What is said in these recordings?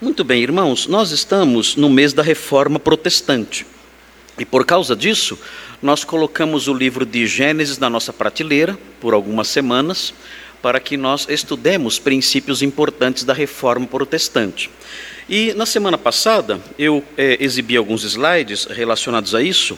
Muito bem, irmãos, nós estamos no mês da reforma protestante. E por causa disso, nós colocamos o livro de Gênesis na nossa prateleira por algumas semanas, para que nós estudemos princípios importantes da reforma protestante. E na semana passada, eu é, exibi alguns slides relacionados a isso.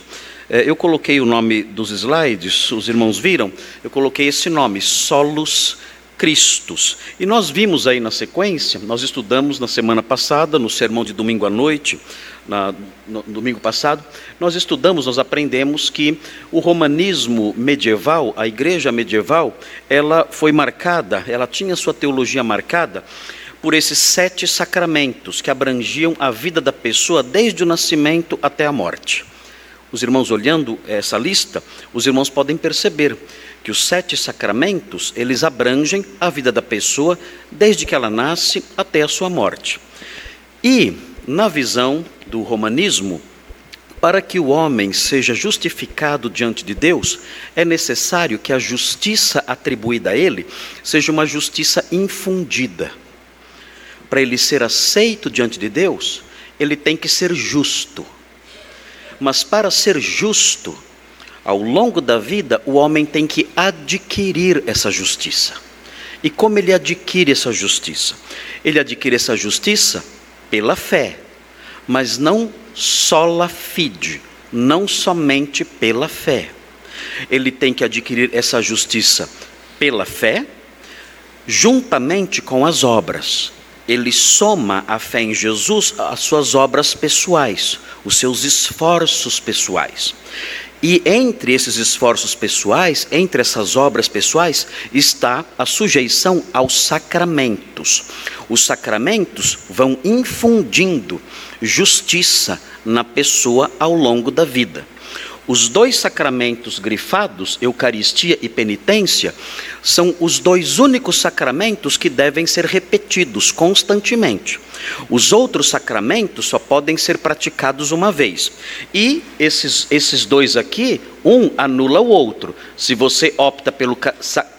É, eu coloquei o nome dos slides, os irmãos viram? Eu coloquei esse nome, Solos Cristos. E nós vimos aí na sequência, nós estudamos na semana passada, no sermão de domingo à noite, na, no domingo passado, nós estudamos, nós aprendemos que o romanismo medieval, a igreja medieval, ela foi marcada, ela tinha sua teologia marcada por esses sete sacramentos que abrangiam a vida da pessoa desde o nascimento até a morte. Os irmãos olhando essa lista, os irmãos podem perceber que os sete sacramentos, eles abrangem a vida da pessoa desde que ela nasce até a sua morte. E, na visão do romanismo, para que o homem seja justificado diante de Deus, é necessário que a justiça atribuída a ele seja uma justiça infundida. Para ele ser aceito diante de Deus, ele tem que ser justo. Mas para ser justo, ao longo da vida, o homem tem que adquirir essa justiça. E como ele adquire essa justiça? Ele adquire essa justiça pela fé, mas não sola fide, não somente pela fé. Ele tem que adquirir essa justiça pela fé, juntamente com as obras. Ele soma a fé em Jesus às suas obras pessoais, os seus esforços pessoais. E entre esses esforços pessoais, entre essas obras pessoais, está a sujeição aos sacramentos. Os sacramentos vão infundindo justiça na pessoa ao longo da vida. Os dois sacramentos grifados, Eucaristia e penitência, são os dois únicos sacramentos que devem ser repetidos constantemente. Os outros sacramentos só podem ser praticados uma vez. E esses, esses dois aqui, um anula o outro. Se você opta pelo,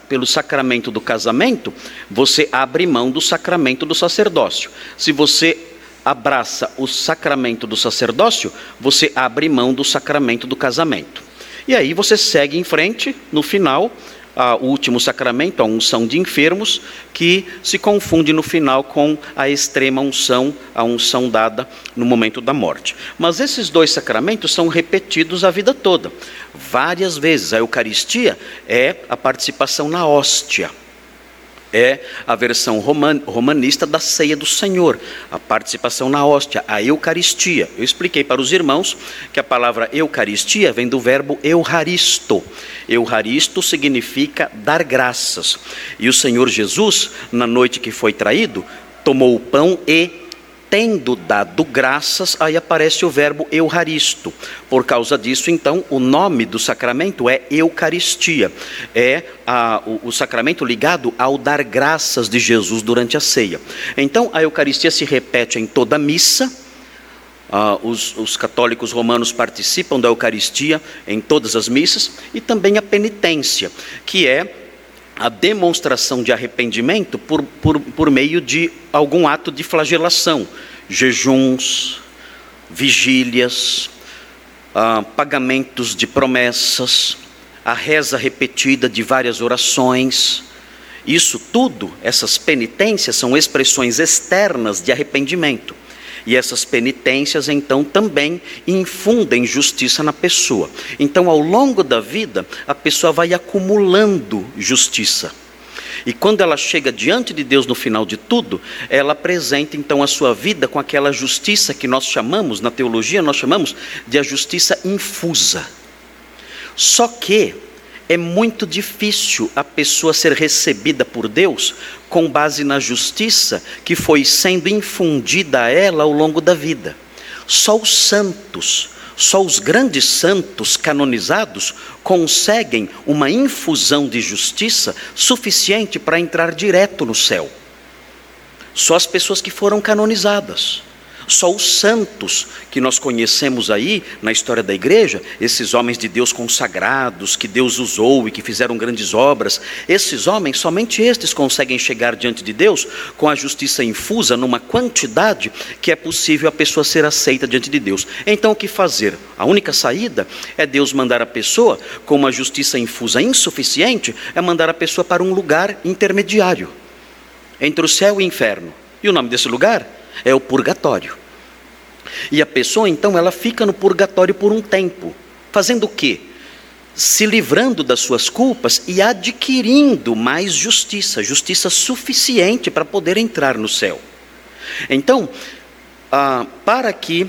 pelo sacramento do casamento, você abre mão do sacramento do sacerdócio. Se você abraça o sacramento do sacerdócio, você abre mão do sacramento do casamento. E aí você segue em frente, no final, o último sacramento, a unção de enfermos, que se confunde no final com a extrema unção, a unção dada no momento da morte. Mas esses dois sacramentos são repetidos a vida toda, várias vezes. A Eucaristia é a participação na hóstia é a versão roman, romanista da ceia do Senhor, a participação na hóstia, a Eucaristia. Eu expliquei para os irmãos que a palavra Eucaristia vem do verbo euharisto. Euharisto significa dar graças. E o Senhor Jesus, na noite que foi traído, tomou o pão e tendo dado graças, aí aparece o verbo euharisto. Por causa disso, então, o nome do sacramento é Eucaristia. É a, o, o, sacramento ligado ao dar graças de Jesus durante a ceia. Então, a Eucaristia se repete em toda missa. Uh, os, os católicos romanos participam da Eucaristia em todas as missas. E também a penitência, que é a demonstração de arrependimento por, por, por meio de algum ato de flagelação, jejuns, vigílias, ah, pagamentos de promessas, a reza repetida de várias orações. Isso tudo, essas penitências, são expressões externas de arrependimento. E essas penitências, então, também infundem justiça na pessoa. Então, ao longo da vida, a pessoa vai acumulando justiça. E quando ela chega diante de Deus no final de tudo, ela apresenta então a sua vida com aquela justiça que nós chamamos, na teologia, nós chamamos de a justiça infusa. Só que é muito difícil a pessoa ser recebida por Deus com base na justiça que foi sendo infundida a ela ao longo da vida. Só os santos, só os grandes santos canonizados conseguem uma infusão de justiça suficiente para entrar direto no céu. Só as pessoas que foram canonizadas. Só os santos que nós conhecemos aí na história da igreja, esses homens de Deus consagrados, que Deus usou e que fizeram grandes obras, esses homens, somente estes conseguem chegar diante de Deus com a justiça infusa numa quantidade que é possível a pessoa ser aceita diante de Deus. Então o que fazer? A única saída é Deus mandar a pessoa com uma justiça infusa insuficiente, é mandar a pessoa para um lugar intermediário entre o céu e o inferno. E o nome desse lugar é o purgatório. E a pessoa então ela fica no purgatório por um tempo, fazendo o quê? Se livrando das suas culpas e adquirindo mais justiça, justiça suficiente para poder entrar no céu. Então, ah, para que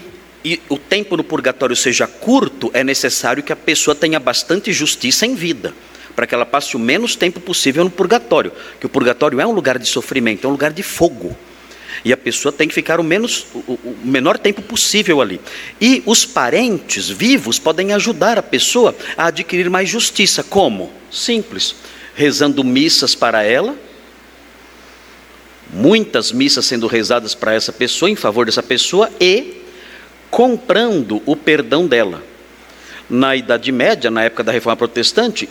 o tempo no purgatório seja curto, é necessário que a pessoa tenha bastante justiça em vida para que ela passe o menos tempo possível no purgatório, que o purgatório é um lugar de sofrimento, é um lugar de fogo. E a pessoa tem que ficar o, menos, o, o menor tempo possível ali. E os parentes vivos podem ajudar a pessoa a adquirir mais justiça. Como? Simples. Rezando missas para ela, muitas missas sendo rezadas para essa pessoa, em favor dessa pessoa, e comprando o perdão dela. Na Idade Média, na época da Reforma Protestante,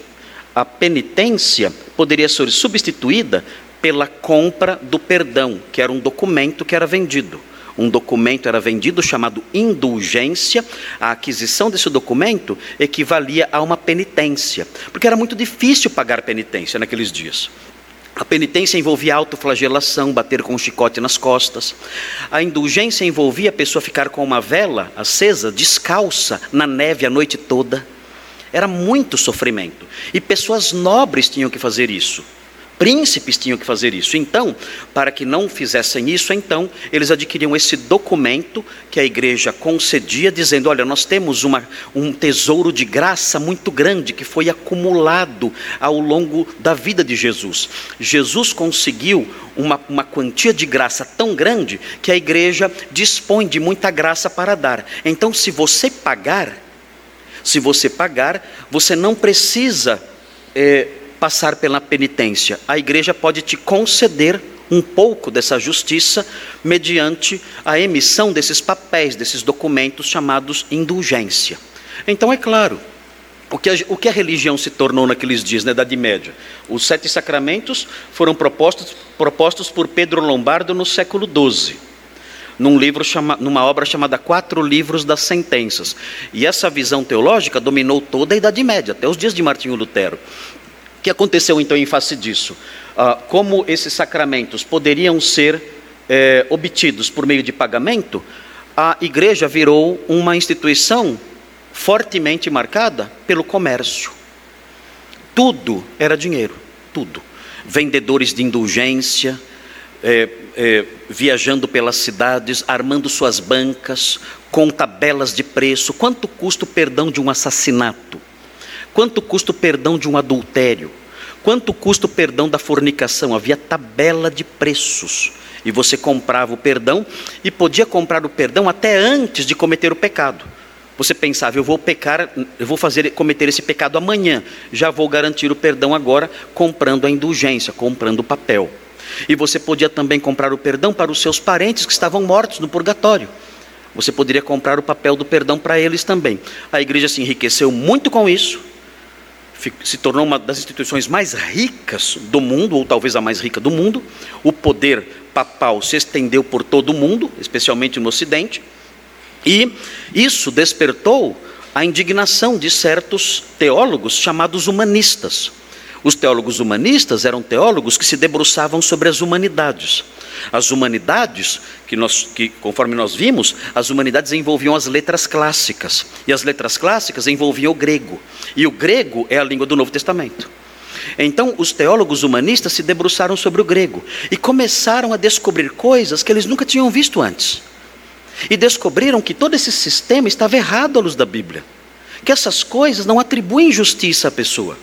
a penitência poderia ser substituída pela compra do perdão, que era um documento que era vendido. Um documento era vendido chamado indulgência. A aquisição desse documento equivalia a uma penitência, porque era muito difícil pagar penitência naqueles dias. A penitência envolvia autoflagelação, bater com um chicote nas costas. A indulgência envolvia a pessoa ficar com uma vela acesa, descalça, na neve a noite toda. Era muito sofrimento. E pessoas nobres tinham que fazer isso. Príncipes tinham que fazer isso. Então, para que não fizessem isso, então, eles adquiriam esse documento que a igreja concedia, dizendo: Olha, nós temos uma, um tesouro de graça muito grande que foi acumulado ao longo da vida de Jesus. Jesus conseguiu uma, uma quantia de graça tão grande que a igreja dispõe de muita graça para dar. Então, se você pagar, se você pagar, você não precisa é, passar pela penitência. A igreja pode te conceder um pouco dessa justiça mediante a emissão desses papéis, desses documentos chamados indulgência. Então, é claro, o que, a, o que a religião se tornou naqueles dias, na Idade Média? Os sete sacramentos foram propostos, propostos por Pedro Lombardo no século XII num livro chama, numa obra chamada Quatro Livros das Sentenças. E essa visão teológica dominou toda a Idade Média, até os dias de Martinho Lutero. O que aconteceu então em face disso? Ah, como esses sacramentos poderiam ser é, obtidos por meio de pagamento, a igreja virou uma instituição fortemente marcada pelo comércio. Tudo era dinheiro, tudo. Vendedores de indulgência, é, é, viajando pelas cidades, armando suas bancas, com tabelas de preço. Quanto custa o perdão de um assassinato? Quanto custa o perdão de um adultério? Quanto custa o perdão da fornicação? Havia tabela de preços. E você comprava o perdão e podia comprar o perdão até antes de cometer o pecado. Você pensava, eu vou pecar, eu vou fazer cometer esse pecado amanhã, já vou garantir o perdão agora comprando a indulgência, comprando o papel. E você podia também comprar o perdão para os seus parentes que estavam mortos no purgatório. Você poderia comprar o papel do perdão para eles também. A igreja se enriqueceu muito com isso, se tornou uma das instituições mais ricas do mundo, ou talvez a mais rica do mundo. O poder papal se estendeu por todo o mundo, especialmente no Ocidente, e isso despertou a indignação de certos teólogos chamados humanistas. Os teólogos humanistas eram teólogos que se debruçavam sobre as humanidades. As humanidades, que, nós, que conforme nós vimos, as humanidades envolviam as letras clássicas. E as letras clássicas envolviam o grego. E o grego é a língua do Novo Testamento. Então, os teólogos humanistas se debruçaram sobre o grego e começaram a descobrir coisas que eles nunca tinham visto antes. E descobriram que todo esse sistema estava errado à luz da Bíblia. Que essas coisas não atribuem justiça à pessoa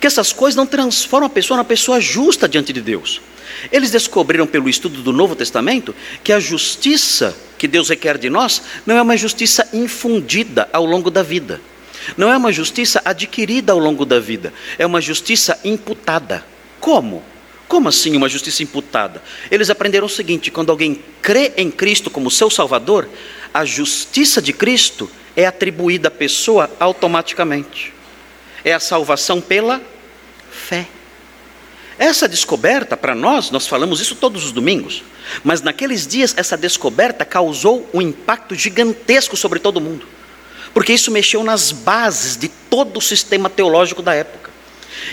que essas coisas não transformam a pessoa numa pessoa justa diante de Deus. Eles descobriram pelo estudo do Novo Testamento que a justiça que Deus requer de nós não é uma justiça infundida ao longo da vida. Não é uma justiça adquirida ao longo da vida, é uma justiça imputada. Como? Como assim uma justiça imputada? Eles aprenderam o seguinte: quando alguém crê em Cristo como seu Salvador, a justiça de Cristo é atribuída à pessoa automaticamente. É a salvação pela fé. Essa descoberta, para nós, nós falamos isso todos os domingos, mas naqueles dias essa descoberta causou um impacto gigantesco sobre todo mundo, porque isso mexeu nas bases de todo o sistema teológico da época.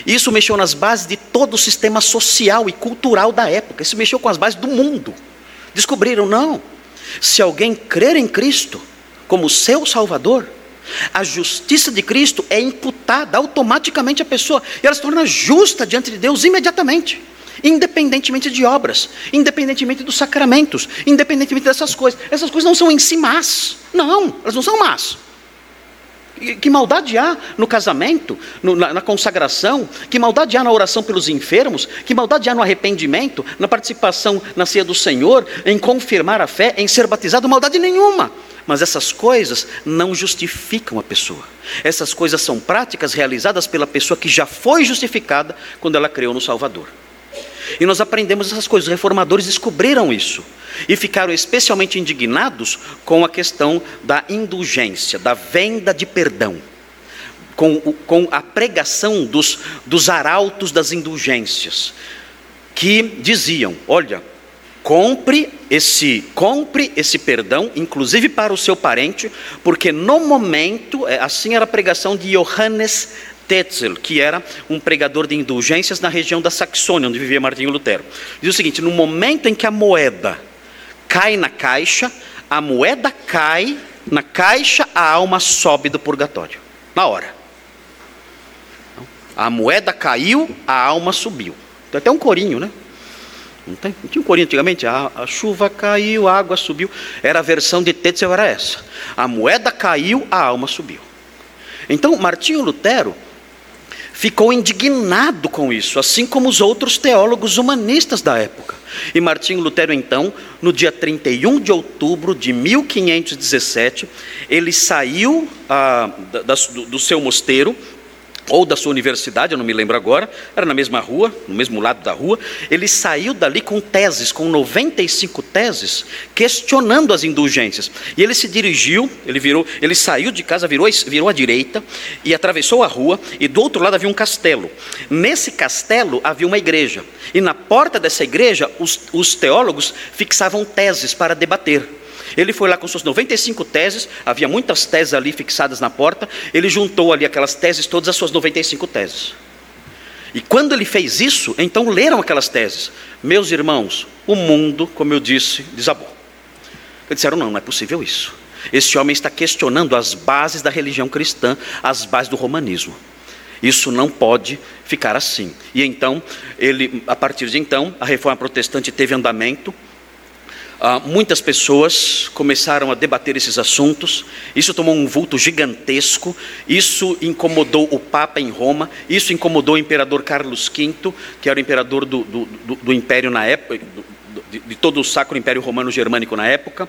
Isso mexeu nas bases de todo o sistema social e cultural da época. Isso mexeu com as bases do mundo. Descobriram, não. Se alguém crer em Cristo como seu Salvador, a justiça de Cristo é imputada automaticamente à pessoa e ela se torna justa diante de Deus imediatamente, independentemente de obras, independentemente dos sacramentos, independentemente dessas coisas. Essas coisas não são em si más, não, elas não são más. Que maldade há no casamento, no, na, na, consagração? Que maldade há na oração pelos enfermos? Que maldade há no arrependimento, na participação na ceia do Senhor, em confirmar a fé, em ser batizado? Maldade nenhuma. Mas essas coisas não justificam a pessoa. Essas coisas são práticas realizadas pela pessoa que já foi justificada quando ela creu no Salvador. E nós aprendemos essas coisas. Os reformadores descobriram isso e ficaram especialmente indignados com a questão da indulgência, da venda de perdão, com, com a pregação dos, dos arautos das indulgências, que diziam: olha, compre esse compre esse perdão, inclusive para o seu parente, porque no momento, é, assim era a pregação de Johannes Tetzel, que era um pregador de indulgências na região da Saxônia, onde vivia Martinho Lutero. Diz o seguinte: no momento em que a moeda cai na caixa, a moeda cai na caixa, a alma sobe do purgatório. Na hora. A moeda caiu, a alma subiu. Tem até um corinho, né? Não, tem? não tinha um corinho antigamente? A, a, chuva caiu, a água subiu. Era a versão de Tetzel, era essa. A moeda caiu, a alma subiu. Então, Martinho Lutero ficou indignado com isso, assim como os outros teólogos humanistas da época. E Martinho Lutero, então, no dia 31 de outubro de 1517, ele saiu ah, da, do, do seu mosteiro, ou da sua universidade, eu não me lembro agora, era na mesma rua, no mesmo lado da rua. Ele saiu dali com teses, com 95 teses, questionando as indulgências. E ele se dirigiu, ele virou, ele saiu de casa, virou, virou à direita e atravessou a rua, e do outro lado havia um castelo. Nesse castelo havia uma igreja, e na porta dessa igreja os, os teólogos fixavam teses para debater. Ele foi lá com suas 95 teses, havia muitas teses ali fixadas na porta, ele juntou ali aquelas teses todas as suas 95 teses. E quando ele fez isso, então leram aquelas teses. Meus irmãos, o mundo, como eu disse, desabou. Eles disseram: não, não é possível isso. Esse homem está questionando as bases da religião cristã, as bases do romanismo. Isso não pode ficar assim. E então, ele, a partir de então, a reforma protestante teve andamento ah, muitas pessoas começaram a debater esses assuntos, isso tomou um vulto gigantesco, isso incomodou o Papa em Roma, isso incomodou o imperador Carlos V, que era o imperador do, do, do, do império na época, de, de todo o Sacro Império Romano Germânico na época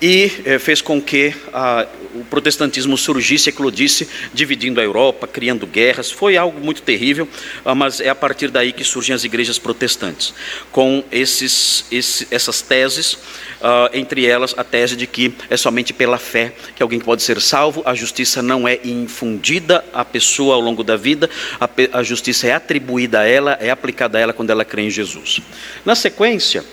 e eh, fez com que ah, o protestantismo surgisse, eclodisse, dividindo a Europa, criando guerras. Foi algo muito terrível, ah, mas é a partir daí que surgem as igrejas protestantes, com esses, esse, essas teses, ah, entre elas a tese de que é somente pela fé que alguém pode ser salvo, a justiça não é infundida à pessoa ao longo da vida, a, a justiça é atribuída a ela, é aplicada a ela quando ela crê em Jesus. Na sequência,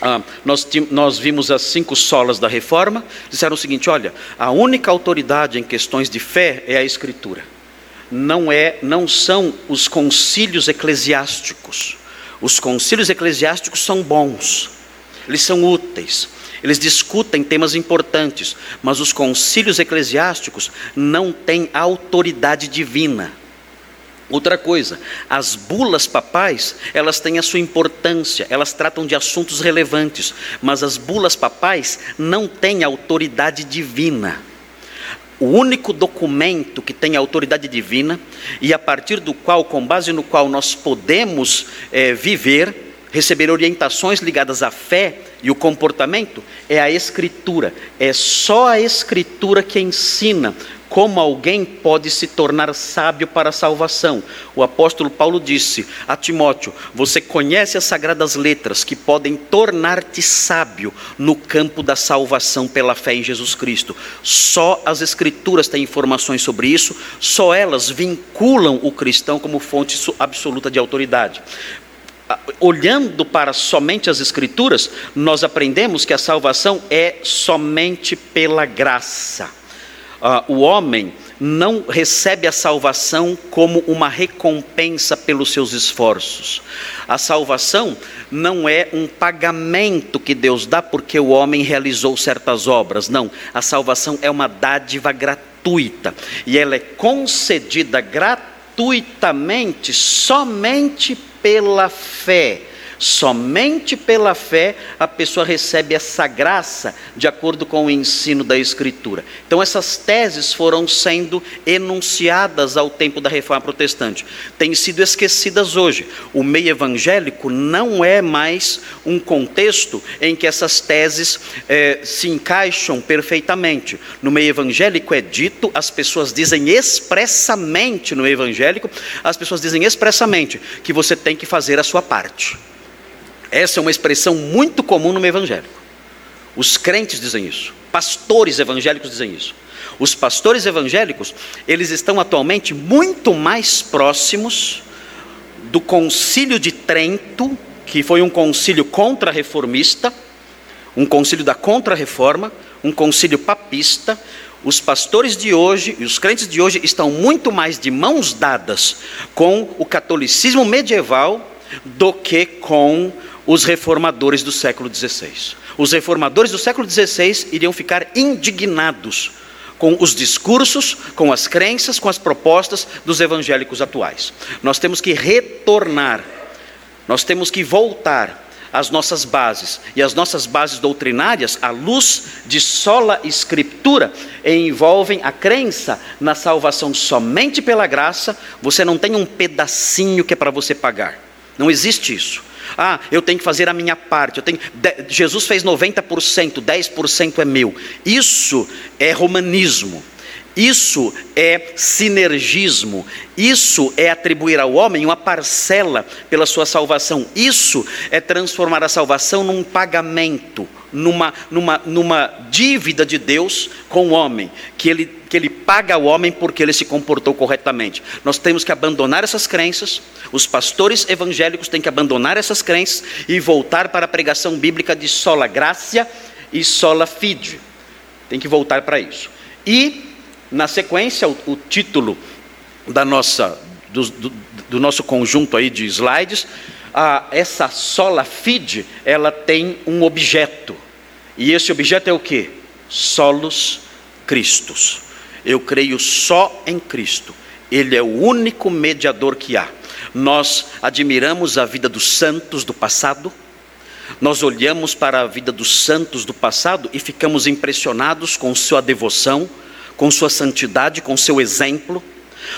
ah, nós, nós vimos as cinco solas da reforma, disseram o seguinte: olha, a única autoridade em questões de fé é a Escritura. Não, é, não são os concílios eclesiásticos. Os concílios eclesiásticos são bons, eles são úteis, eles discutem temas importantes, mas os concílios eclesiásticos não têm autoridade divina. Outra coisa, as bulas papais, elas têm a sua importância, elas tratam de assuntos relevantes, mas as bulas papais não têm autoridade divina. O único documento que tem autoridade divina e a partir do qual, com base no qual nós podemos é, viver, receber orientações ligadas à fé e o comportamento, é a Escritura. É só a Escritura que ensina como alguém pode se tornar sábio para a salvação. O apóstolo Paulo disse a Timóteo: Você conhece as sagradas letras que podem tornar-te sábio no campo da salvação pela fé em Jesus Cristo. Só as Escrituras têm informações sobre isso, só elas vinculam o cristão como fonte absoluta de autoridade olhando para somente as Escrituras, nós aprendemos que a salvação é somente pela graça uh, o homem não recebe a salvação como uma recompensa pelos seus esforços. A salvação não é um pagamento que Deus dá porque o homem realizou certas obras. Não, a salvação é uma dádiva gratuita e ela é concedida gratuitamente somente pela fé Somente pela fé a pessoa recebe essa graça de acordo com o ensino da Escritura. Então, essas teses foram sendo enunciadas ao tempo da reforma protestante, têm sido esquecidas hoje. O meio evangélico não é mais um contexto em que essas teses eh, se encaixam perfeitamente. No meio evangélico é dito, as pessoas dizem expressamente no evangélico, as pessoas dizem expressamente que você tem que fazer a sua parte. Essa é uma expressão muito comum no meio evangélico. Os crentes dizem isso, pastores evangélicos dizem isso. Os pastores evangélicos, eles estão atualmente muito mais próximos do concílio de Trento, que foi um concílio contra-reformista, um concílio da contra-reforma, um concílio papista. Os pastores de hoje e os crentes de hoje estão muito mais de mãos dadas com o catolicismo medieval do que com os reformadores do século XVI. Os reformadores do século XVI iriam ficar indignados com os discursos, com as crenças, com as propostas dos evangélicos atuais. Nós temos que retornar, nós temos que voltar às nossas bases. E as nossas bases doutrinárias, à luz de sola escritura, envolvem a crença na salvação somente pela graça. Você não tem um pedacinho que é para você pagar. Não existe isso. Ah, eu tenho que fazer a minha parte. Eu tenho, Jesus fez 90%, 10% é meu. Isso é romanismo. Isso é sinergismo, isso é atribuir ao homem uma parcela pela sua salvação, isso é transformar a salvação num pagamento, numa, numa, numa dívida de Deus com o homem, que ele, que ele paga ao homem porque ele se comportou corretamente. Nós temos que abandonar essas crenças, os pastores evangélicos têm que abandonar essas crenças e voltar para a pregação bíblica de sola graça e sola fide. Tem que voltar para isso. E na sequência, o, o título da nossa, do, do, do, nosso conjunto aí de slides, essa sola fide, ela tem um objeto. E esse objeto é o que? Solos Cristos. Eu creio só em Cristo. Ele é o único mediador que há. Nós admiramos a vida dos santos do passado, nós olhamos para a vida dos santos do passado e ficamos impressionados com sua devoção, com sua santidade, com seu exemplo.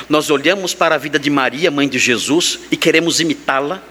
Nós olhamos para a vida de Maria, mãe de Jesus, e queremos imitá-la,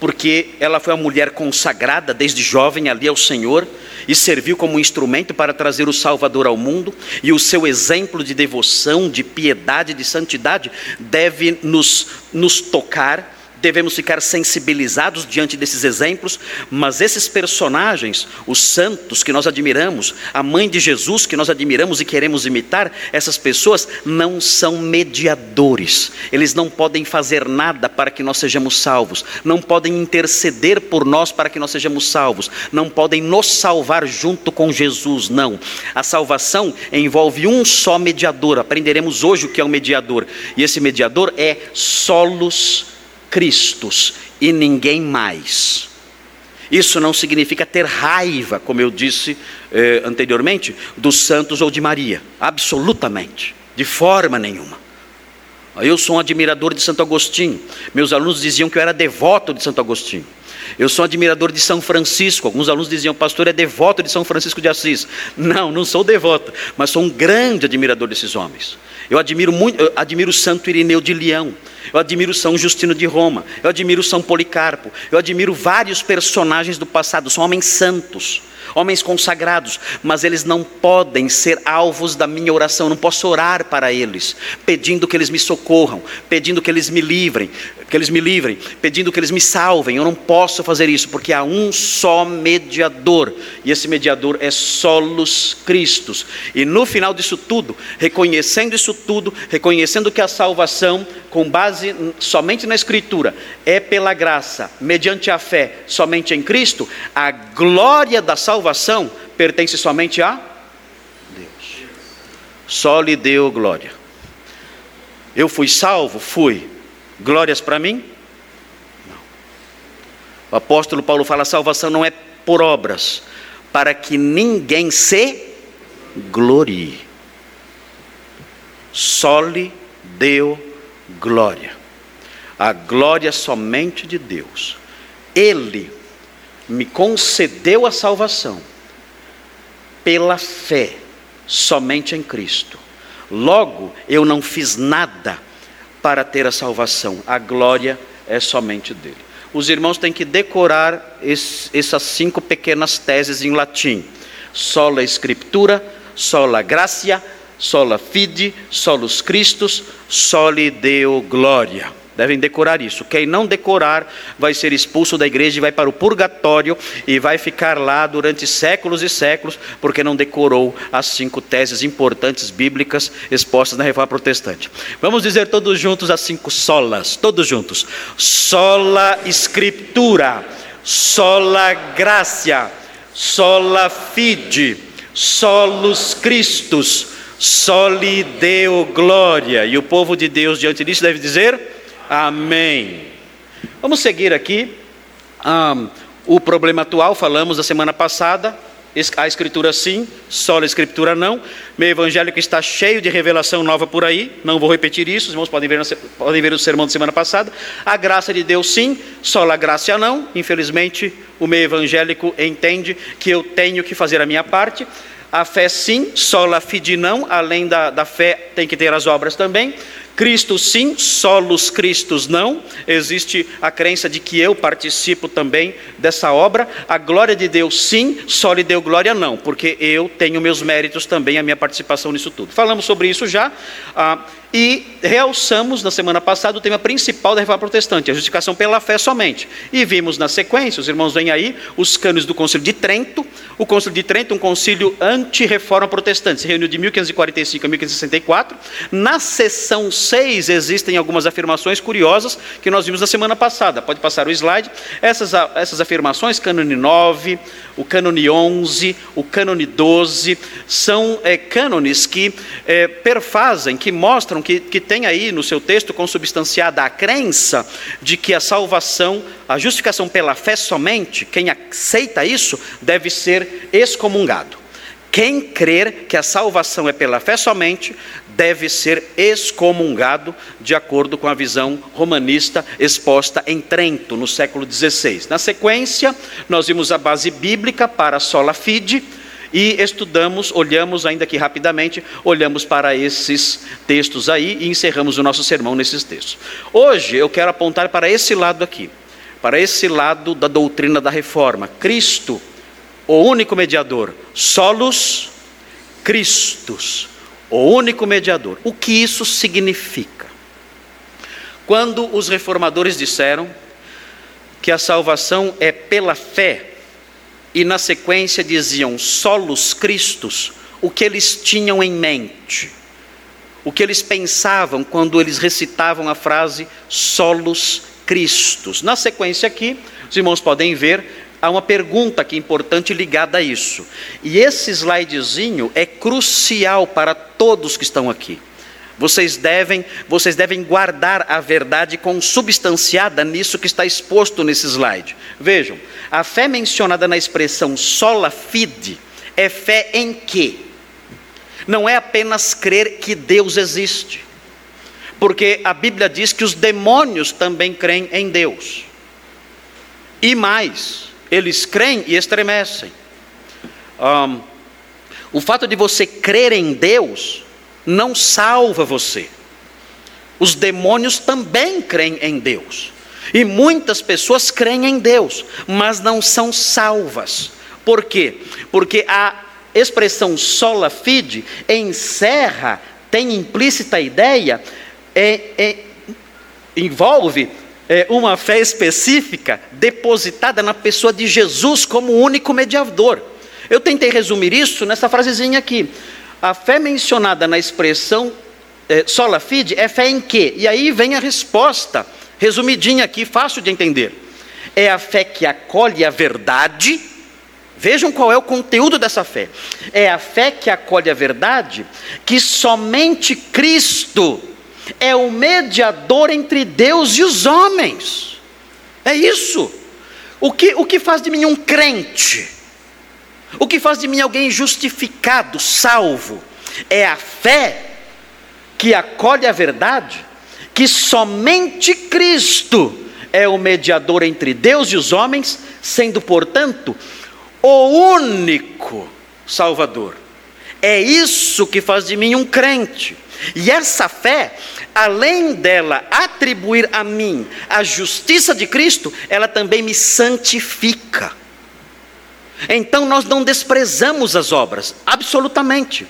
porque ela foi uma mulher consagrada desde jovem ali ao Senhor e serviu como instrumento para trazer o Salvador ao mundo, e o seu exemplo de devoção, de piedade, de santidade deve nos, nos tocar devemos ficar sensibilizados diante desses exemplos, mas esses personagens, os santos que nós admiramos, a mãe de Jesus que nós admiramos e queremos imitar, essas pessoas não são mediadores, eles não podem fazer nada para que nós sejamos salvos, não podem interceder por nós para que nós sejamos salvos, não podem nos salvar junto com Jesus, não. A salvação envolve um só mediador, aprenderemos hoje o que é um mediador, e esse mediador é solos Cristos e ninguém mais. Isso não significa ter raiva, como eu disse eh, anteriormente, dos santos ou de Maria, absolutamente, de forma nenhuma. Eu sou um admirador de Santo Agostinho. Meus alunos diziam que eu era devoto de Santo Agostinho. Eu sou um admirador de São Francisco. Alguns alunos diziam, pastor é devoto de São Francisco de Assis. Não, não sou devoto, mas sou um grande admirador desses homens. Eu admiro muito, eu admiro Santo Irineu de Leão. Eu admiro São Justino de Roma. Eu admiro São Policarpo. Eu admiro vários personagens do passado, são homens santos homens consagrados, mas eles não podem ser alvos da minha oração, eu não posso orar para eles, pedindo que eles me socorram, pedindo que eles me livrem, que eles me livrem, pedindo que eles me salvem. Eu não posso fazer isso, porque há um só mediador, e esse mediador é solos Cristos. E no final disso tudo, reconhecendo isso tudo, reconhecendo que a salvação, com base somente na Escritura, é pela graça, mediante a fé, somente em Cristo, a glória da salvação pertence somente a Deus. Só lhe deu glória. Eu fui salvo? Fui. Glórias para mim? Não. O apóstolo Paulo fala: a salvação não é por obras, para que ninguém se glorie. Só lhe deu glória. A glória somente de Deus. Ele me concedeu a salvação pela fé somente em Cristo. Logo, eu não fiz nada para ter a salvação, a glória é somente dele. Os irmãos têm que decorar esse, essas cinco pequenas teses em latim: sola Scriptura, sola gratia, sola fide, solus Christus, soli Deo gloria. Devem decorar isso. Quem não decorar vai ser expulso da igreja e vai para o purgatório e vai ficar lá durante séculos e séculos, porque não decorou as cinco teses importantes bíblicas expostas na Reforma Protestante. Vamos dizer todos juntos as cinco solas, todos juntos. Sola Scriptura, sola gracia, sola fide, solus Christus, soli Deo gloria. E o povo de Deus diante disso deve dizer: Amém. Vamos seguir aqui. Um, o problema atual, falamos a semana passada. A escritura sim, só a escritura não. Meio evangélico está cheio de revelação nova por aí. Não vou repetir isso, os irmãos podem ver, podem ver o sermão da semana passada. A graça de Deus sim, só a graça não. Infelizmente, o meio evangélico entende que eu tenho que fazer a minha parte. A fé sim, só a fide não. Além da, da fé, tem que ter as obras também. Cristo sim, solos Cristos não. Existe a crença de que eu participo também dessa obra. A glória de Deus sim, só lhe deu glória não, porque eu tenho meus méritos também, a minha participação nisso tudo. Falamos sobre isso já. Ah, e realçamos na semana passada o tema principal da reforma protestante, a justificação pela fé somente. E vimos na sequência, os irmãos veem aí, os cânones do Concílio de Trento. O Concílio de Trento, um concílio anti-reforma protestante, se reuniu de 1545 a 1564. Na sessão 6 existem algumas afirmações curiosas que nós vimos na semana passada. Pode passar o slide. Essas, essas afirmações, cânone 9, o cânone 11, o cânone 12, são é, cânones que é, perfazem, que mostram que, que tem aí no seu texto consubstanciada a crença de que a salvação, a justificação pela fé somente, quem aceita isso, deve ser excomungado. Quem crer que a salvação é pela fé somente, deve ser excomungado, de acordo com a visão romanista exposta em Trento, no século XVI. Na sequência, nós vimos a base bíblica para sola fide, e estudamos, olhamos ainda aqui rapidamente, olhamos para esses textos aí e encerramos o nosso sermão nesses textos. Hoje eu quero apontar para esse lado aqui, para esse lado da doutrina da reforma. Cristo, o único mediador, solos Cristos, o único mediador. O que isso significa? Quando os reformadores disseram que a salvação é pela fé, e na sequência diziam solos Cristos, o que eles tinham em mente, o que eles pensavam quando eles recitavam a frase solos Cristos. Na sequência aqui, os irmãos podem ver, há uma pergunta aqui importante ligada a isso. E esse slidezinho é crucial para todos que estão aqui. Vocês devem, vocês devem guardar a verdade consubstanciada nisso que está exposto nesse slide. Vejam, a fé mencionada na expressão sola fide é fé em quê? Não é apenas crer que Deus existe, porque a Bíblia diz que os demônios também creem em Deus. E mais, eles creem e estremecem. Um, o fato de você crer em Deus não salva você. Os demônios também creem em Deus. E muitas pessoas creem em Deus, mas não são salvas. Por quê? Porque a expressão sola fide encerra, tem implícita ideia, é, é, envolve é, uma fé específica depositada na pessoa de Jesus como único mediador. Eu tentei resumir isso nessa frasezinha aqui. A fé mencionada na expressão é, sola fide é fé em quê? E aí vem a resposta, resumidinha aqui, fácil de entender. É a fé que acolhe a verdade. Vejam qual é o conteúdo dessa fé. É a fé que acolhe a verdade que somente Cristo é o mediador entre Deus e os homens. É isso. O que, o que faz de mim um crente? O que faz de mim alguém justificado, salvo? É a fé que acolhe a verdade, que somente Cristo é o mediador entre Deus e os homens, sendo, portanto, o único Salvador. É isso que faz de mim um crente. E essa fé, além dela atribuir a mim a justiça de Cristo, ela também me santifica. Então nós não desprezamos as obras, absolutamente.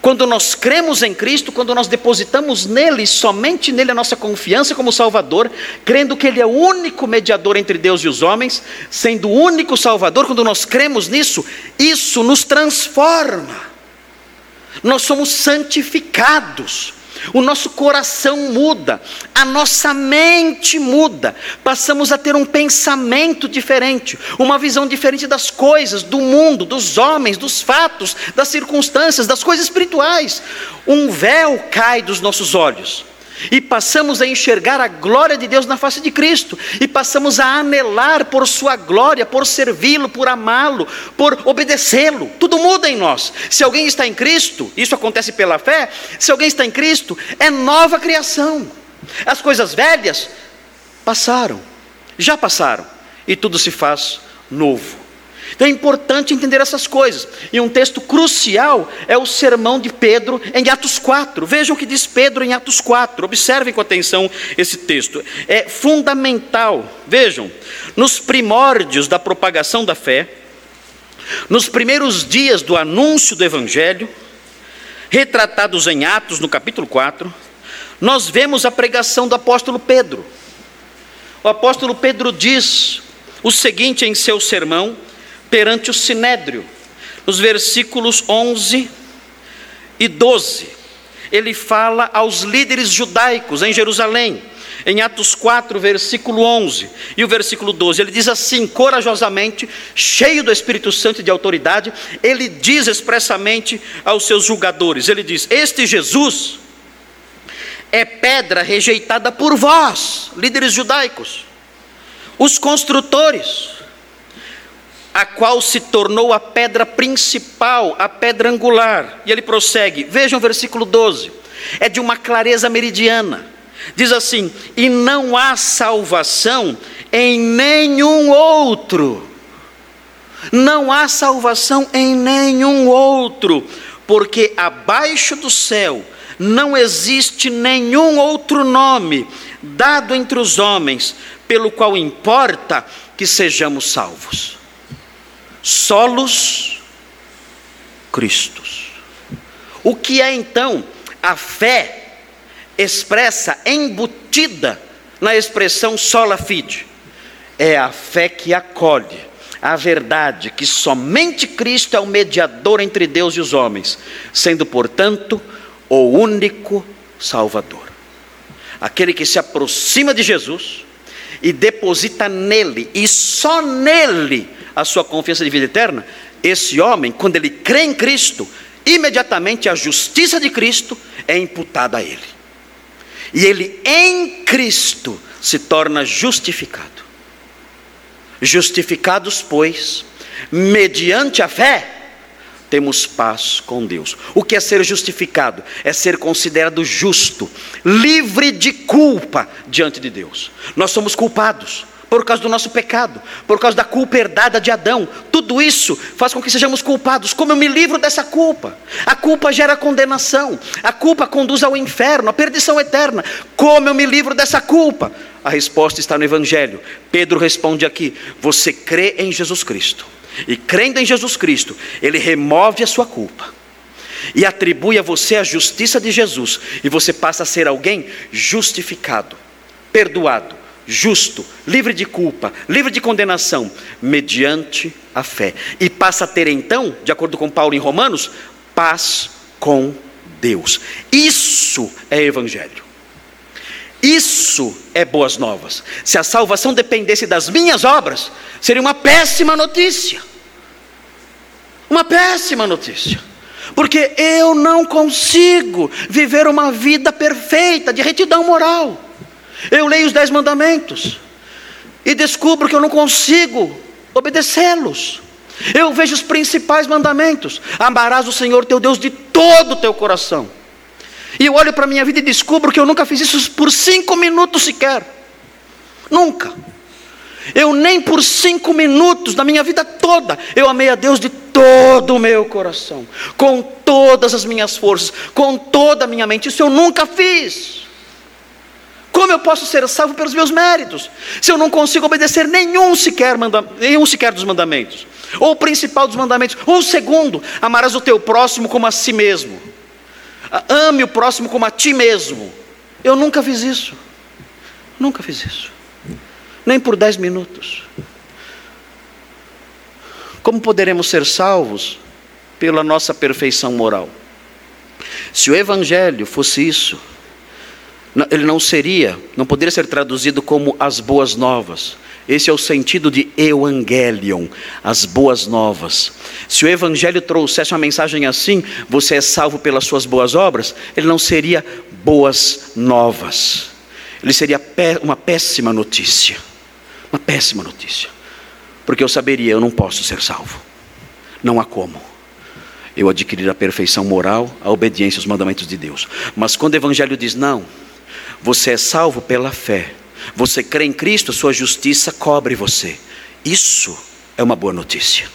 Quando nós cremos em Cristo, quando nós depositamos nele, somente nele a nossa confiança como Salvador, crendo que Ele é o único mediador entre Deus e os homens, sendo o único Salvador, quando nós cremos nisso, isso nos transforma nós somos santificados. O nosso coração muda, a nossa mente muda, passamos a ter um pensamento diferente, uma visão diferente das coisas, do mundo, dos homens, dos fatos, das circunstâncias, das coisas espirituais. Um véu cai dos nossos olhos e passamos a enxergar a glória de Deus na face de Cristo, e passamos a anelar por Sua glória, por servi-lo, por amá-lo, por obedecê-lo. Tudo muda em nós. Se alguém está em Cristo, isso acontece pela fé, se alguém está em Cristo, é nova criação. As coisas velhas passaram, já passaram, e tudo se faz novo. Então é importante entender essas coisas. E um texto crucial é o sermão de Pedro em Atos 4. Vejam o que diz Pedro em Atos 4. Observem com atenção esse texto. É fundamental. Vejam, nos primórdios da propagação da fé, nos primeiros dias do anúncio do evangelho, retratados em Atos no capítulo 4, nós vemos a pregação do apóstolo Pedro. O apóstolo Pedro diz o seguinte em seu sermão, perante o sinédrio, nos versículos 11 e 12. Ele fala aos líderes judaicos em Jerusalém, em Atos 4, versículo 11 e o versículo 12. Ele diz assim, corajosamente, cheio do Espírito Santo e de autoridade, ele diz expressamente aos seus julgadores: Ele diz, Este Jesus é pedra rejeitada por vós, líderes judaicos, os construtores a qual se tornou a pedra principal, a pedra angular. E ele prossegue, vejam o versículo 12, é de uma clareza meridiana. Diz assim: E não há salvação em nenhum outro. Não há salvação em nenhum outro, porque abaixo do céu não existe nenhum outro nome dado entre os homens, pelo qual importa que sejamos salvos solos Cristos. O que é então a fé expressa, embutida na expressão sola fide? É a fé que acolhe a verdade que somente Cristo é o mediador entre Deus e os homens, sendo, portanto, o único Salvador. Aquele que se aproxima de Jesus e deposita nele, e só nele, a sua confiança de vida eterna, esse homem, quando ele crê em Cristo, imediatamente a justiça de Cristo é imputada a ele. E ele em Cristo se torna justificado. Justificados, pois, mediante a fé, temos paz com Deus. O que é ser justificado? É ser considerado justo, livre de culpa diante de Deus. Nós somos culpados por causa do nosso pecado, por causa da culpa herdada de Adão. Tudo isso faz com que sejamos culpados. Como eu me livro dessa culpa? A culpa gera condenação, a culpa conduz ao inferno, à perdição eterna. Como eu me livro dessa culpa? A resposta está no Evangelho. Pedro responde aqui: Você crê em Jesus Cristo, e crendo em Jesus Cristo, Ele remove a sua culpa e atribui a você a justiça de Jesus, e você passa a ser alguém justificado, perdoado, justo, livre de culpa, livre de condenação, mediante a fé. E passa a ter então, de acordo com Paulo em Romanos, paz com Deus. Isso é evangelho. Isso é boas novas. Se a salvação dependesse das minhas obras, seria uma péssima notícia. Uma péssima notícia porque eu não consigo viver uma vida perfeita de retidão moral. Eu leio os dez mandamentos e descubro que eu não consigo obedecê-los. Eu vejo os principais mandamentos: amarás o Senhor teu Deus de todo o teu coração. E eu olho para a minha vida e descubro que eu nunca fiz isso por cinco minutos sequer. Nunca. Eu nem por cinco minutos da minha vida toda eu amei a Deus de todo o meu coração, com todas as minhas forças, com toda a minha mente. Isso eu nunca fiz. Como eu posso ser salvo pelos meus méritos, se eu não consigo obedecer nenhum sequer, manda, nenhum sequer dos mandamentos? Ou o principal dos mandamentos, ou o segundo, amarás o teu próximo como a si mesmo. Ame o próximo como a ti mesmo. Eu nunca fiz isso. Nunca fiz isso. Nem por dez minutos. Como poderemos ser salvos? Pela nossa perfeição moral. Se o Evangelho fosse isso, ele não seria, não poderia ser traduzido como as boas novas. Esse é o sentido de Evangelion, as boas novas. Se o Evangelho trouxesse uma mensagem assim, você é salvo pelas suas boas obras, ele não seria boas novas. Ele seria uma péssima notícia. Uma péssima notícia. Porque eu saberia, eu não posso ser salvo. Não há como. Eu adquirir a perfeição moral, a obediência aos mandamentos de Deus. Mas quando o Evangelho diz não, você é salvo pela fé. Você crê em Cristo, a sua justiça cobre você. Isso é uma boa notícia.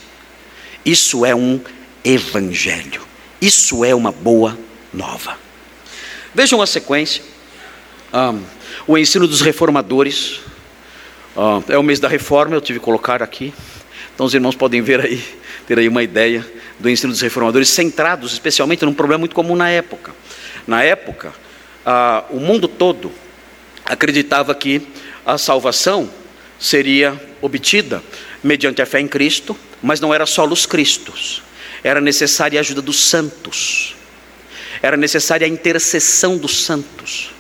Isso é um evangelho. Isso é uma boa nova. Vejam a sequência. Um, o ensino dos reformadores, Uh, é o mês da reforma, eu tive que colocar aqui. Então os irmãos podem ver aí, ter aí uma ideia do ensino dos reformadores, centrados especialmente num problema muito comum na época. Na época, uh, o mundo todo acreditava que a salvação seria obtida mediante a fé em Cristo, mas não era só os cristos, era necessária a ajuda dos santos, era necessária a intercessão dos santos,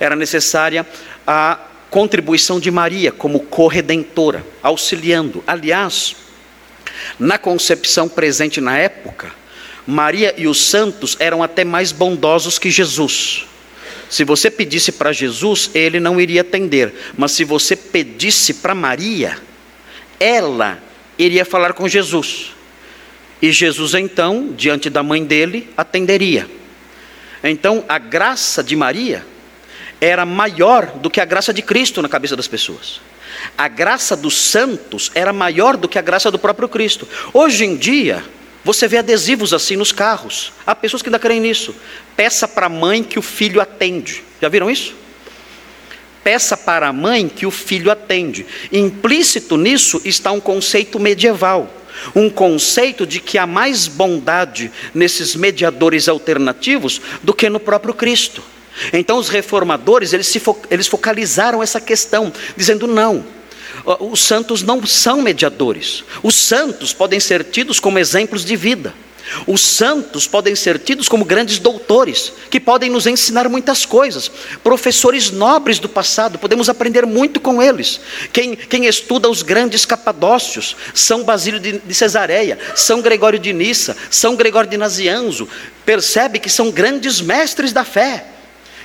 era necessária a contribuição de Maria como corredentora, auxiliando. Aliás, na concepção presente na época, Maria e os santos eram até mais bondosos que Jesus. Se você pedisse para Jesus, ele não iria atender, mas se você pedisse para Maria, ela iria falar com Jesus. E Jesus, então, diante da mãe dele, atenderia. Então, a graça de Maria era maior do que a graça de Cristo na cabeça das pessoas. A graça dos santos era maior do que a graça do próprio Cristo. Hoje em dia, você vê adesivos assim nos carros. Há pessoas que ainda creem nisso. Peça para a mãe que o filho atende. Já viram isso? Peça para a mãe que o filho atende. Implícito nisso está um conceito medieval. Um conceito de que há mais bondade nesses mediadores alternativos do que no próprio Cristo. Então os reformadores, eles, fo eles focalizaram essa questão, dizendo não, os santos não são mediadores. Os santos podem ser tidos como exemplos de vida. Os santos podem ser tidos como grandes doutores, que podem nos ensinar muitas coisas. Professores nobres do passado, podemos aprender muito com eles. Quem, quem estuda os grandes capadócios, São Basílio de, de Cesareia, São Gregório de Nissa, São Gregório de Nazianzo, percebe que são grandes mestres da fé.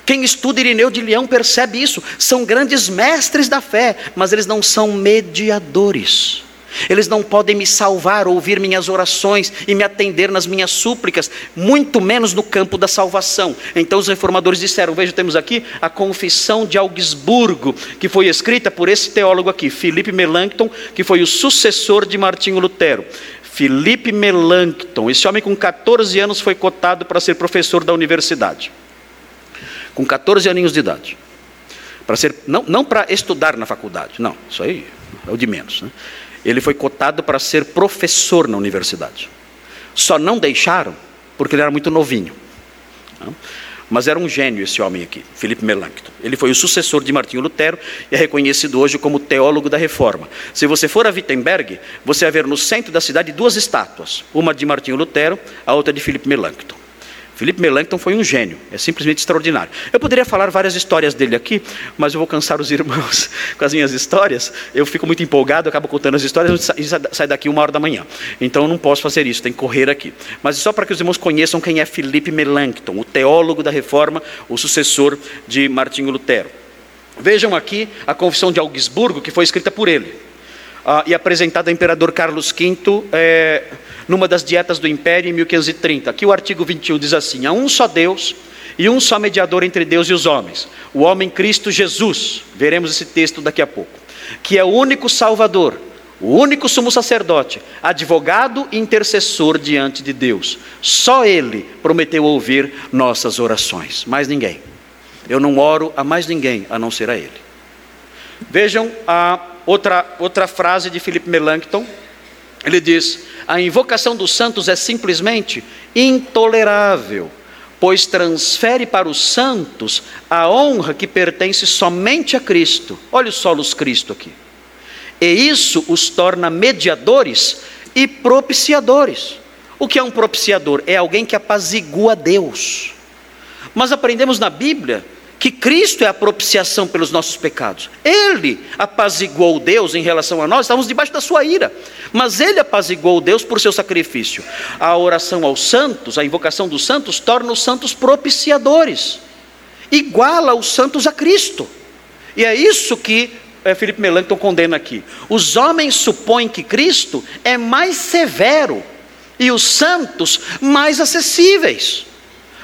Quem estuda Irineu de Leão percebe isso. São grandes mestres da fé, mas eles não são mediadores. Eles não podem me salvar, ouvir minhas orações e me atender nas minhas súplicas, muito menos no campo da salvação. Então os reformadores disseram: veja, temos aqui a Confissão de Augsburgo, que foi escrita por esse teólogo aqui, Felipe Melanchthon, que foi o sucessor de Martinho Lutero. Felipe Melanchthon, esse homem com 14 anos foi cotado para ser professor da universidade. Com 14 aninhos de idade. Para ser, não, não para estudar na faculdade, não, isso aí é o de menos. Né? Ele foi cotado para ser professor na universidade. Só não deixaram porque ele era muito novinho. Mas era um gênio esse homem aqui, Felipe Melanchthon. Ele foi o sucessor de Martinho Lutero e é reconhecido hoje como teólogo da Reforma. Se você for a Wittenberg, você vai ver no centro da cidade duas estátuas, uma de Martinho Lutero, a outra de Felipe Melanchthon. Felipe Melanchthon foi um gênio, é simplesmente extraordinário. Eu poderia falar várias histórias dele aqui, mas eu vou cansar os irmãos com as minhas histórias. Eu fico muito empolgado, acabo contando as histórias e sai daqui uma hora da manhã. Então eu não posso fazer isso, tem que correr aqui. Mas só para que os irmãos conheçam quem é Felipe Melanchthon, o teólogo da Reforma, o sucessor de Martinho Lutero. Vejam aqui a Confissão de Augsburgo, que foi escrita por ele ah, e apresentada ao imperador Carlos V. É, numa das dietas do Império em 1530. Aqui o artigo 21 diz assim: há um só Deus e um só mediador entre Deus e os homens, o homem Cristo Jesus. Veremos esse texto daqui a pouco. Que é o único Salvador, o único sumo sacerdote, advogado e intercessor diante de Deus. Só Ele prometeu ouvir nossas orações, mais ninguém. Eu não oro a mais ninguém a não ser a Ele. Vejam a outra, outra frase de Philip Melanchthon. Ele diz: a invocação dos santos é simplesmente intolerável, pois transfere para os santos a honra que pertence somente a Cristo. Olha o solos Cristo aqui. E isso os torna mediadores e propiciadores. O que é um propiciador? É alguém que apazigua Deus. Mas aprendemos na Bíblia que Cristo é a propiciação pelos nossos pecados. Ele apaziguou Deus em relação a nós, estávamos debaixo da sua ira, mas ele apaziguou Deus por seu sacrifício. A oração aos santos, a invocação dos santos, torna os santos propiciadores, iguala os santos a Cristo. E é isso que é, Felipe Melanchthon condena aqui. Os homens supõem que Cristo é mais severo e os santos mais acessíveis.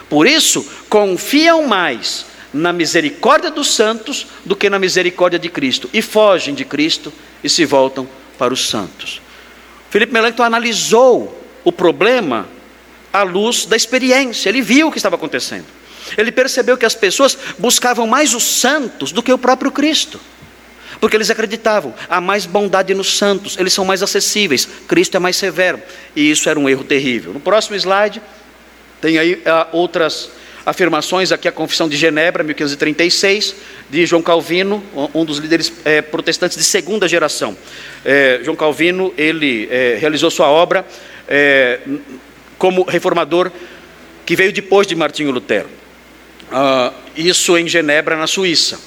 Por isso, confiam mais na misericórdia dos santos do que na misericórdia de Cristo. E fogem de Cristo e se voltam para os santos. Felipe Melanchthon analisou o problema à luz da experiência. Ele viu o que estava acontecendo. Ele percebeu que as pessoas buscavam mais os santos do que o próprio Cristo. Porque eles acreditavam, há mais bondade nos santos, eles são mais acessíveis, Cristo é mais severo. E isso era um erro terrível. No próximo slide, tem aí uh, outras afirmações, aqui a Confissão de Genebra, 1536, de João Calvino, um dos líderes é, protestantes de segunda geração. É, João Calvino, ele é, realizou sua obra como reformador que veio depois de Martinho Lutero. Ah, isso em Genebra, na Suíça.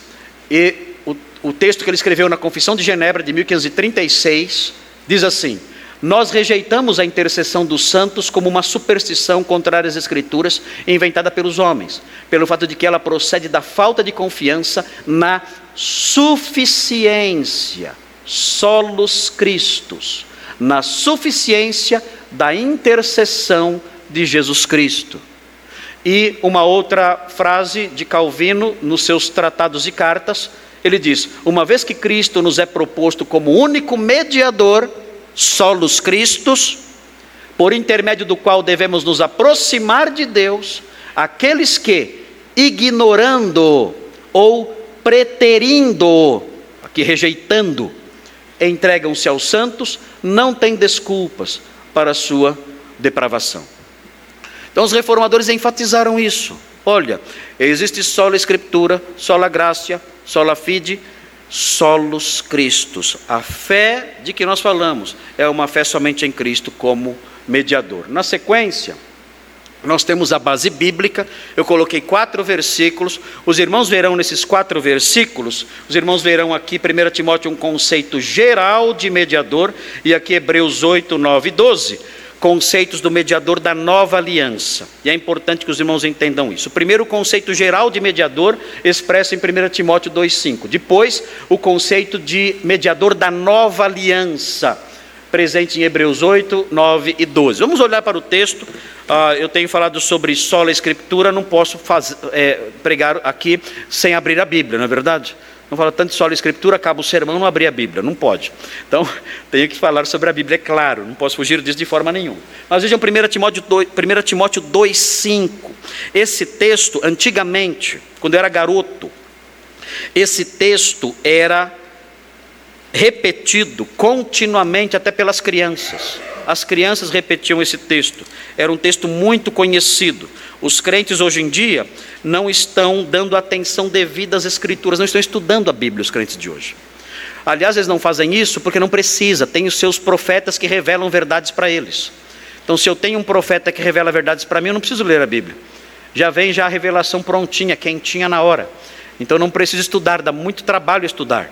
E o, o texto que ele escreveu na Confissão de Genebra, de 1536, diz assim: nós rejeitamos a intercessão dos santos como uma superstição contrária às Escrituras inventada pelos homens, pelo fato de que ela procede da falta de confiança na suficiência, solos Cristos, na suficiência da intercessão de Jesus Cristo. E uma outra frase de Calvino nos seus tratados e cartas, ele diz: Uma vez que Cristo nos é proposto como único mediador, solos Cristos, por intermédio do qual devemos nos aproximar de Deus, aqueles que, ignorando ou preterindo, aqui rejeitando, entregam-se aos santos, não têm desculpas para a sua depravação. Então os reformadores enfatizaram isso. Olha, existe só a escritura, só a graça, só a fide, solos Cristos. A fé de que nós falamos é uma fé somente em Cristo como mediador. Na sequência, nós temos a base bíblica, eu coloquei quatro versículos, os irmãos verão nesses quatro versículos, os irmãos verão aqui, 1 Timóteo, um conceito geral de mediador, e aqui Hebreus 8, 9 e 12 conceitos do mediador da nova aliança. E é importante que os irmãos entendam isso. Primeiro, conceito geral de mediador, expresso em 1 Timóteo 2,5. Depois, o conceito de mediador da nova aliança, presente em Hebreus 8, 9 e 12. Vamos olhar para o texto. Uh, eu tenho falado sobre sola escritura, não posso faz, é, pregar aqui sem abrir a Bíblia, não é verdade? Não fala tanto de sola escritura, acaba o sermão, não abrir a Bíblia, não pode. Então, tenho que falar sobre a Bíblia, é claro, não posso fugir disso de forma nenhuma. Mas vejam 1 Timóteo 2, 1 Timóteo 2 5. Esse texto, antigamente, quando eu era garoto, esse texto era repetido continuamente até pelas crianças. As crianças repetiam esse texto. Era um texto muito conhecido. Os crentes hoje em dia não estão dando atenção devida às escrituras, não estão estudando a Bíblia, os crentes de hoje. Aliás, eles não fazem isso porque não precisa, tem os seus profetas que revelam verdades para eles. Então, se eu tenho um profeta que revela verdades para mim, eu não preciso ler a Bíblia. Já vem já a revelação prontinha, quentinha na hora. Então não preciso estudar, dá muito trabalho estudar.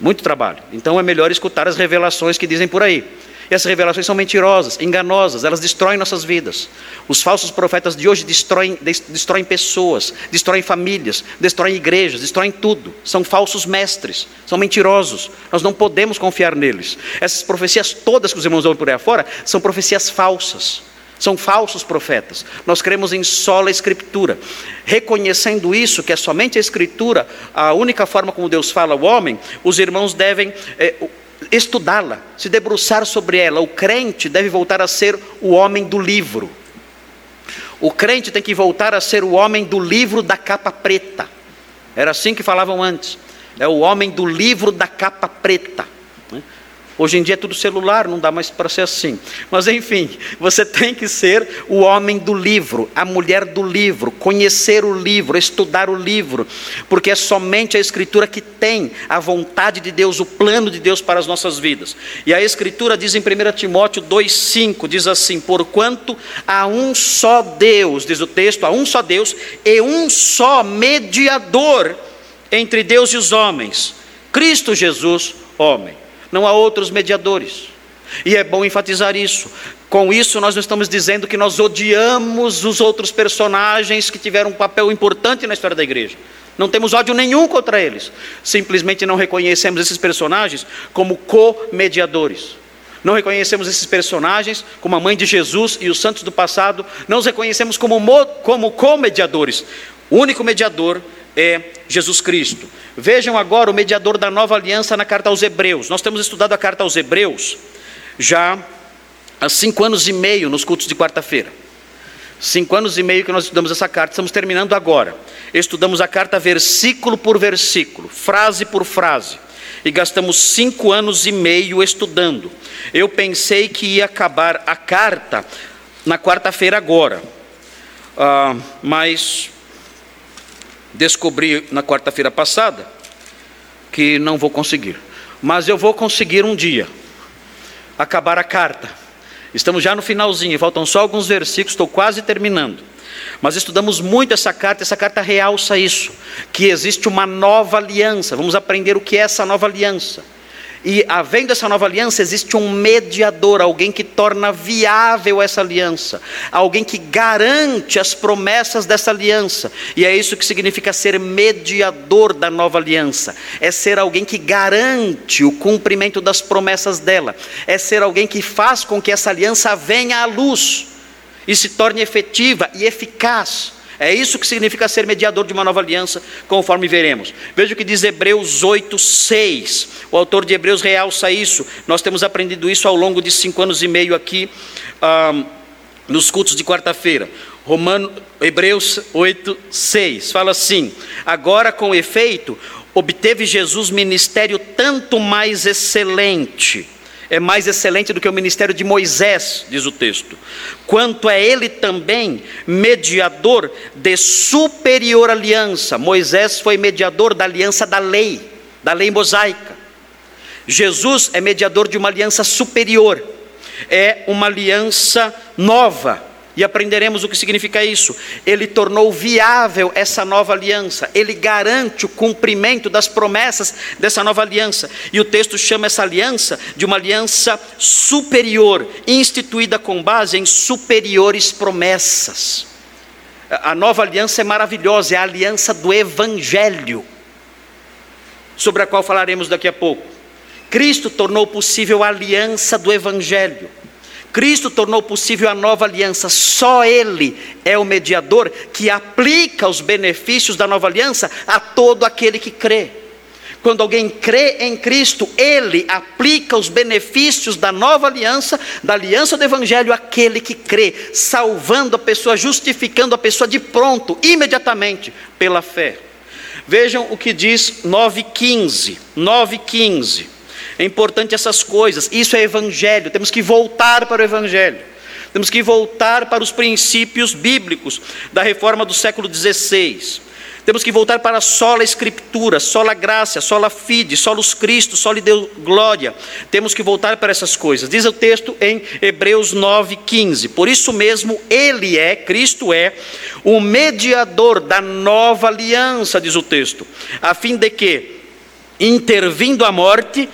Muito trabalho. Então é melhor escutar as revelações que dizem por aí. E essas revelações são mentirosas, enganosas, elas destroem nossas vidas. Os falsos profetas de hoje destroem, destroem pessoas, destroem famílias, destroem igrejas, destroem tudo. São falsos mestres, são mentirosos. Nós não podemos confiar neles. Essas profecias todas que os irmãos ouvem por aí afora são profecias falsas. São falsos profetas. Nós cremos em sola escritura. Reconhecendo isso, que é somente a escritura, a única forma como Deus fala ao homem, os irmãos devem é, estudá-la, se debruçar sobre ela. O crente deve voltar a ser o homem do livro. O crente tem que voltar a ser o homem do livro da capa preta. Era assim que falavam antes. É o homem do livro da capa preta. Hoje em dia é tudo celular, não dá mais para ser assim. Mas enfim, você tem que ser o homem do livro, a mulher do livro, conhecer o livro, estudar o livro, porque é somente a Escritura que tem a vontade de Deus, o plano de Deus para as nossas vidas. E a Escritura diz em 1 Timóteo 2,5: diz assim: Porquanto há um só Deus, diz o texto, há um só Deus e um só mediador entre Deus e os homens, Cristo Jesus, homem não há outros mediadores. E é bom enfatizar isso. Com isso, nós não estamos dizendo que nós odiamos os outros personagens que tiveram um papel importante na história da igreja. Não temos ódio nenhum contra eles. Simplesmente não reconhecemos esses personagens como co-mediadores. Não reconhecemos esses personagens como a mãe de Jesus e os santos do passado. Não os reconhecemos como, como co-mediadores. O único mediador é Jesus Cristo. Vejam agora o mediador da nova aliança na carta aos Hebreus. Nós temos estudado a carta aos Hebreus já há cinco anos e meio nos cultos de quarta-feira. Cinco anos e meio que nós estudamos essa carta, estamos terminando agora. Estudamos a carta versículo por versículo, frase por frase, e gastamos cinco anos e meio estudando. Eu pensei que ia acabar a carta na quarta-feira agora, ah, mas descobri na quarta-feira passada que não vou conseguir. Mas eu vou conseguir um dia acabar a carta. Estamos já no finalzinho, faltam só alguns versículos, estou quase terminando. Mas estudamos muito essa carta, essa carta realça isso, que existe uma nova aliança. Vamos aprender o que é essa nova aliança. E havendo essa nova aliança, existe um mediador, alguém que torna viável essa aliança, alguém que garante as promessas dessa aliança. E é isso que significa ser mediador da nova aliança. É ser alguém que garante o cumprimento das promessas dela. É ser alguém que faz com que essa aliança venha à luz e se torne efetiva e eficaz. É isso que significa ser mediador de uma nova aliança, conforme veremos. Veja o que diz Hebreus 8, 6. O autor de Hebreus realça isso. Nós temos aprendido isso ao longo de cinco anos e meio aqui nos cultos de quarta-feira. Romano, Hebreus 8, 6. Fala assim: Agora, com efeito, obteve Jesus ministério tanto mais excelente é mais excelente do que o ministério de Moisés, diz o texto. Quanto é ele também mediador de superior aliança. Moisés foi mediador da aliança da lei, da lei mosaica. Jesus é mediador de uma aliança superior, é uma aliança nova e aprenderemos o que significa isso. Ele tornou viável essa nova aliança, ele garante o cumprimento das promessas dessa nova aliança. E o texto chama essa aliança de uma aliança superior, instituída com base em superiores promessas. A nova aliança é maravilhosa, é a aliança do Evangelho, sobre a qual falaremos daqui a pouco Cristo tornou possível a aliança do Evangelho. Cristo tornou possível a nova aliança. Só Ele é o mediador que aplica os benefícios da nova aliança a todo aquele que crê. Quando alguém crê em Cristo, ele aplica os benefícios da nova aliança, da aliança do Evangelho, àquele que crê, salvando a pessoa, justificando a pessoa de pronto, imediatamente, pela fé. Vejam o que diz 9,15. 9,15. É importante essas coisas, isso é Evangelho, temos que voltar para o Evangelho. Temos que voltar para os princípios bíblicos da reforma do século XVI. Temos que voltar para a sola escritura, sola graça, sola fide, solos Cristo, soli Deus glória. Temos que voltar para essas coisas. Diz o texto em Hebreus 9:15. Por isso mesmo ele é, Cristo é, o mediador da nova aliança, diz o texto, a fim de que intervindo a morte,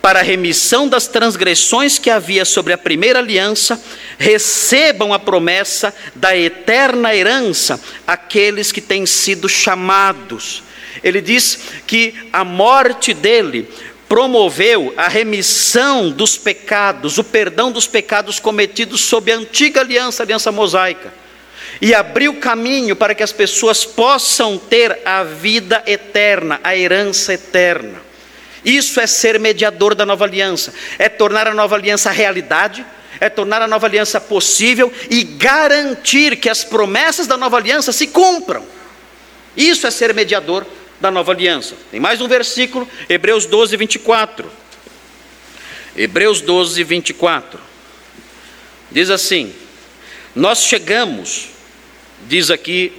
para a remissão das transgressões que havia sobre a primeira aliança, recebam a promessa da eterna herança aqueles que têm sido chamados. Ele diz que a morte dele promoveu a remissão dos pecados, o perdão dos pecados cometidos sob a antiga aliança, a aliança mosaica, e abriu caminho para que as pessoas possam ter a vida eterna, a herança eterna. Isso é ser mediador da nova aliança, é tornar a nova aliança realidade, é tornar a nova aliança possível e garantir que as promessas da nova aliança se cumpram. Isso é ser mediador da nova aliança. Tem mais um versículo, Hebreus 12, 24. Hebreus 12, 24. Diz assim: Nós chegamos, diz aqui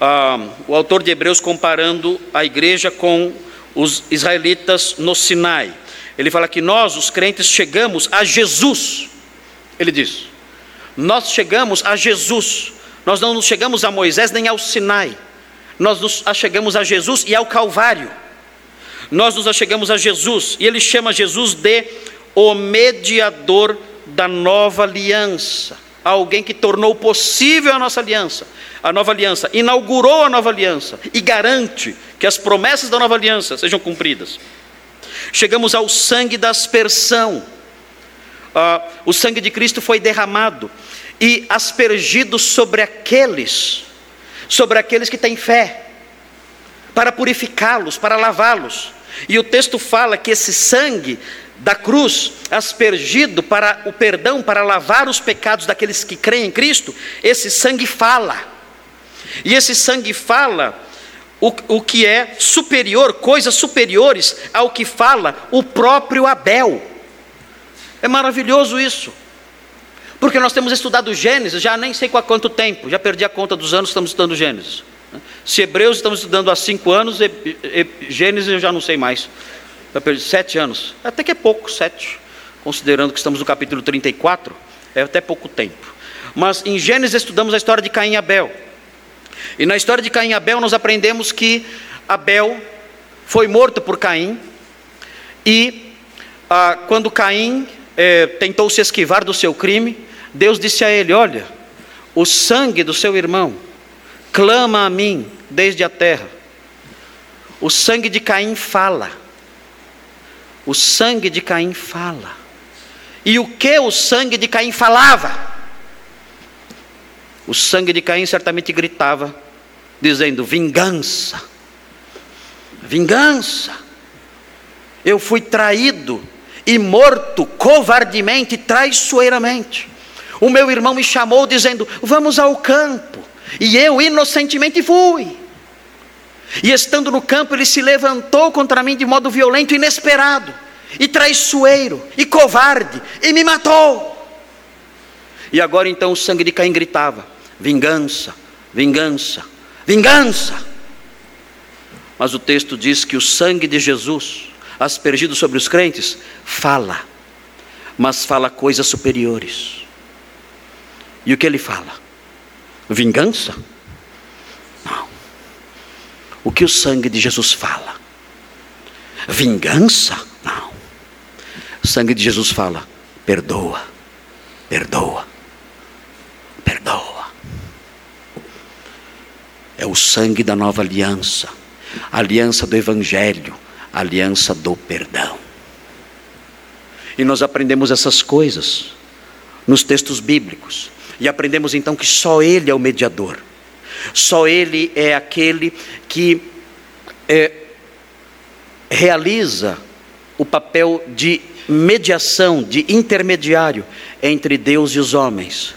ah, o autor de Hebreus comparando a igreja com os israelitas no Sinai. Ele fala que nós, os crentes, chegamos a Jesus. Ele diz: Nós chegamos a Jesus. Nós não nos chegamos a Moisés nem ao Sinai. Nós nos achegamos a Jesus e ao Calvário. Nós nos achegamos a Jesus e ele chama Jesus de o mediador da nova aliança. Alguém que tornou possível a nossa aliança a nova aliança, inaugurou a nova aliança e garante que as promessas da nova aliança sejam cumpridas. Chegamos ao sangue da aspersão. Ah, o sangue de Cristo foi derramado e aspergido sobre aqueles, sobre aqueles que têm fé, para purificá-los, para lavá-los. E o texto fala que esse sangue da cruz, aspergido para o perdão, para lavar os pecados daqueles que creem em Cristo, esse sangue fala. E esse sangue fala o, o que é superior, coisas superiores ao que fala o próprio Abel. É maravilhoso isso. Porque nós temos estudado Gênesis já nem sei há quanto tempo, já perdi a conta dos anos que estamos estudando Gênesis. Se Hebreus estamos estudando há cinco anos, e, Gênesis eu já não sei mais. Já perdi sete anos. Até que é pouco, sete. Considerando que estamos no capítulo 34, é até pouco tempo. Mas em Gênesis estudamos a história de Caim e Abel. E na história de Caim e Abel, nós aprendemos que Abel foi morto por Caim, e ah, quando Caim eh, tentou se esquivar do seu crime, Deus disse a ele: Olha, o sangue do seu irmão clama a mim desde a terra. O sangue de Caim fala. O sangue de Caim fala. E o que o sangue de Caim falava? O sangue de Caim certamente gritava, dizendo: vingança, vingança. Eu fui traído e morto covardemente, traiçoeiramente. O meu irmão me chamou dizendo: Vamos ao campo. E eu inocentemente fui. E estando no campo, ele se levantou contra mim de modo violento, inesperado, e traiçoeiro, e covarde, e me matou. E agora então o sangue de Caim gritava: vingança, vingança, vingança. Mas o texto diz que o sangue de Jesus, aspergido sobre os crentes, fala, mas fala coisas superiores. E o que ele fala? Vingança? O que o sangue de Jesus fala? Vingança? Não. O sangue de Jesus fala: perdoa, perdoa, perdoa é o sangue da nova aliança, aliança do Evangelho, aliança do perdão. E nós aprendemos essas coisas nos textos bíblicos. E aprendemos então que só Ele é o mediador. Só Ele é aquele que é, realiza o papel de mediação, de intermediário entre Deus e os homens.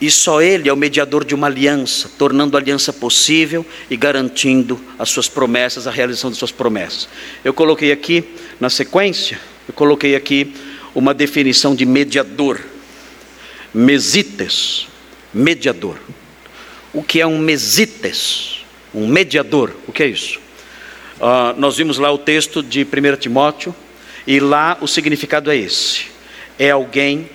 E só Ele é o mediador de uma aliança, tornando a aliança possível e garantindo as suas promessas, a realização de suas promessas. Eu coloquei aqui, na sequência, eu coloquei aqui uma definição de mediador. Mesites, mediador. O que é um mesites? Um mediador, o que é isso? Uh, nós vimos lá o texto de 1 Timóteo, e lá o significado é esse: é alguém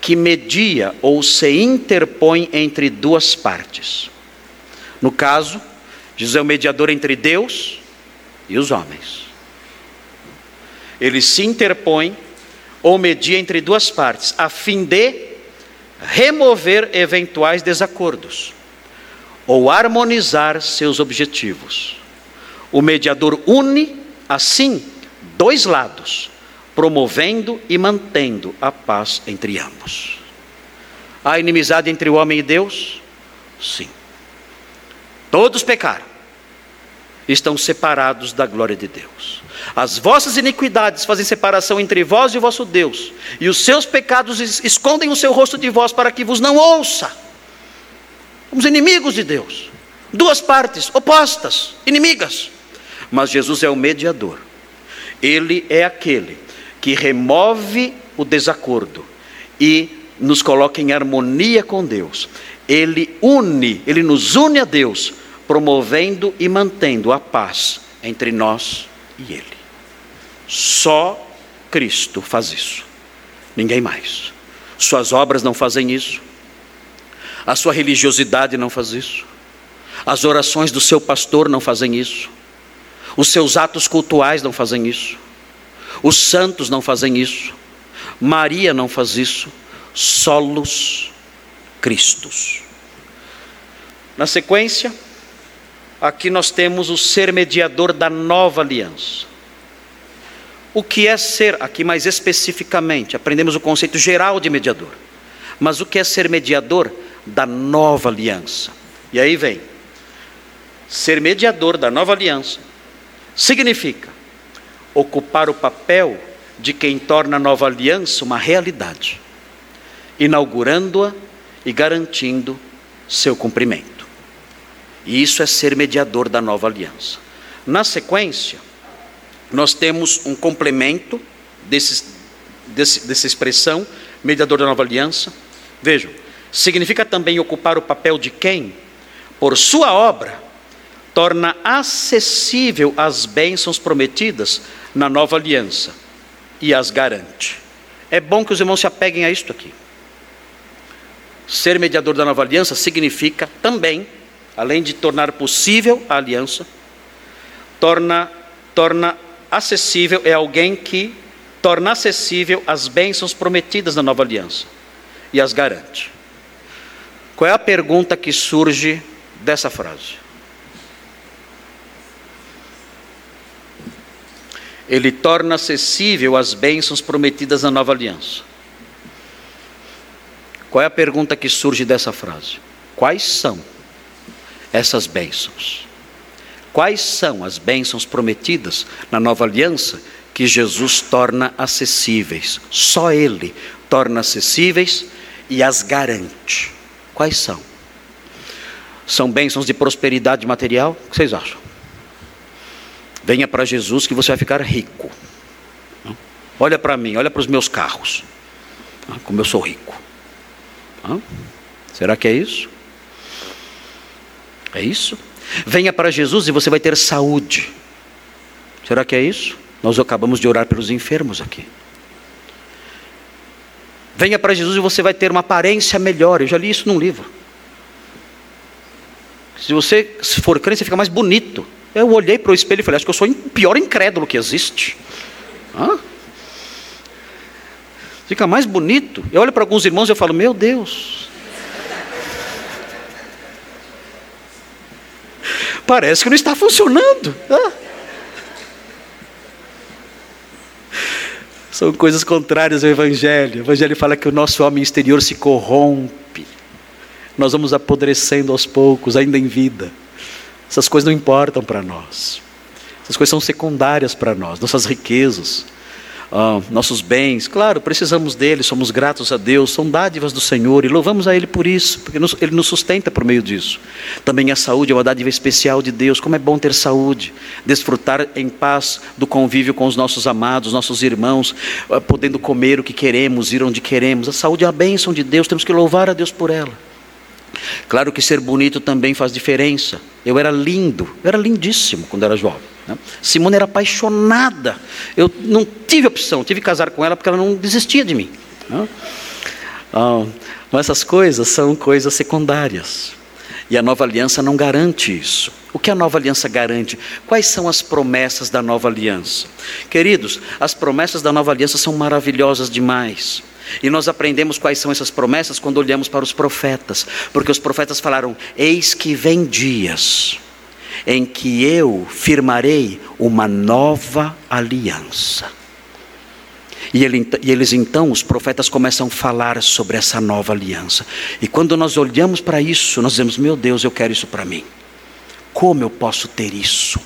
que media ou se interpõe entre duas partes. No caso, Jesus é o mediador entre Deus e os homens. Ele se interpõe ou media entre duas partes, a fim de remover eventuais desacordos ou harmonizar seus objetivos. O mediador une, assim, dois lados, promovendo e mantendo a paz entre ambos. Há inimizade entre o homem e Deus? Sim. Todos pecaram, estão separados da glória de Deus. As vossas iniquidades fazem separação entre vós e o vosso Deus, e os seus pecados escondem o seu rosto de vós para que vos não ouça. Somos inimigos de Deus, duas partes opostas, inimigas. Mas Jesus é o mediador, ele é aquele que remove o desacordo e nos coloca em harmonia com Deus. Ele une, ele nos une a Deus, promovendo e mantendo a paz entre nós e Ele. Só Cristo faz isso, ninguém mais. Suas obras não fazem isso, a sua religiosidade não faz isso, as orações do seu pastor não fazem isso, os seus atos cultuais não fazem isso. Os santos não fazem isso. Maria não faz isso. Solos Cristos. Na sequência, aqui nós temos o ser mediador da nova aliança. O que é ser, aqui mais especificamente, aprendemos o conceito geral de mediador. Mas o que é ser mediador da nova aliança? E aí vem. Ser mediador da nova aliança significa ocupar o papel de quem torna a nova aliança uma realidade, inaugurando-a e garantindo seu cumprimento. E isso é ser mediador da nova aliança. Na sequência, nós temos um complemento desse, dessa expressão, mediador da nova aliança. Vejam, significa também ocupar o papel de quem, por sua obra, torna acessível as bênçãos prometidas na nova aliança e as garante. É bom que os irmãos se apeguem a isto aqui. Ser mediador da nova aliança significa também, além de tornar possível a aliança, torna, torna acessível, é alguém que torna acessível as bênçãos prometidas na nova aliança e as garante. Qual é a pergunta que surge dessa frase? ele torna acessível as bênçãos prometidas na nova aliança. Qual é a pergunta que surge dessa frase? Quais são essas bênçãos? Quais são as bênçãos prometidas na nova aliança que Jesus torna acessíveis? Só Ele torna acessíveis e as garante. Quais são? São bênçãos de prosperidade material? O que vocês acham? Venha para Jesus que você vai ficar rico. Olha para mim, olha para os meus carros. Como eu sou rico. Será que é isso? É isso? Venha para Jesus e você vai ter saúde. Será que é isso? Nós acabamos de orar pelos enfermos aqui. Venha para Jesus e você vai ter uma aparência melhor. Eu já li isso num livro. Se você se for crente, você fica mais bonito. Eu olhei para o espelho e falei: Acho que eu sou o pior incrédulo que existe. Hã? Fica mais bonito. Eu olho para alguns irmãos e eu falo: Meu Deus. Parece que não está funcionando. São coisas contrárias ao Evangelho. O Evangelho fala que o nosso homem exterior se corrompe. Nós vamos apodrecendo aos poucos, ainda em vida. Essas coisas não importam para nós. Essas coisas são secundárias para nós, nossas riquezas ah, nossos bens. Claro, precisamos deles, somos gratos a Deus, são dádivas do Senhor e louvamos a Ele por isso, porque nos, Ele nos sustenta por meio disso. Também a saúde é uma dádiva especial de Deus. Como é bom ter saúde, desfrutar em paz do convívio com os nossos amados, nossos irmãos, ah, podendo comer o que queremos, ir onde queremos. A saúde é a bênção de Deus, temos que louvar a Deus por ela. Claro que ser bonito também faz diferença. Eu era lindo, eu era lindíssimo quando era jovem. Né? Simone era apaixonada. Eu não tive opção, tive que casar com ela porque ela não desistia de mim. Né? Ah, mas essas coisas são coisas secundárias. E a nova aliança não garante isso. O que a nova aliança garante? Quais são as promessas da nova aliança? Queridos, as promessas da nova aliança são maravilhosas demais. E nós aprendemos quais são essas promessas quando olhamos para os profetas, porque os profetas falaram: Eis que vem dias em que eu firmarei uma nova aliança. E, ele, e, eles então, os profetas começam a falar sobre essa nova aliança. E quando nós olhamos para isso, nós dizemos: Meu Deus, eu quero isso para mim. Como eu posso ter isso?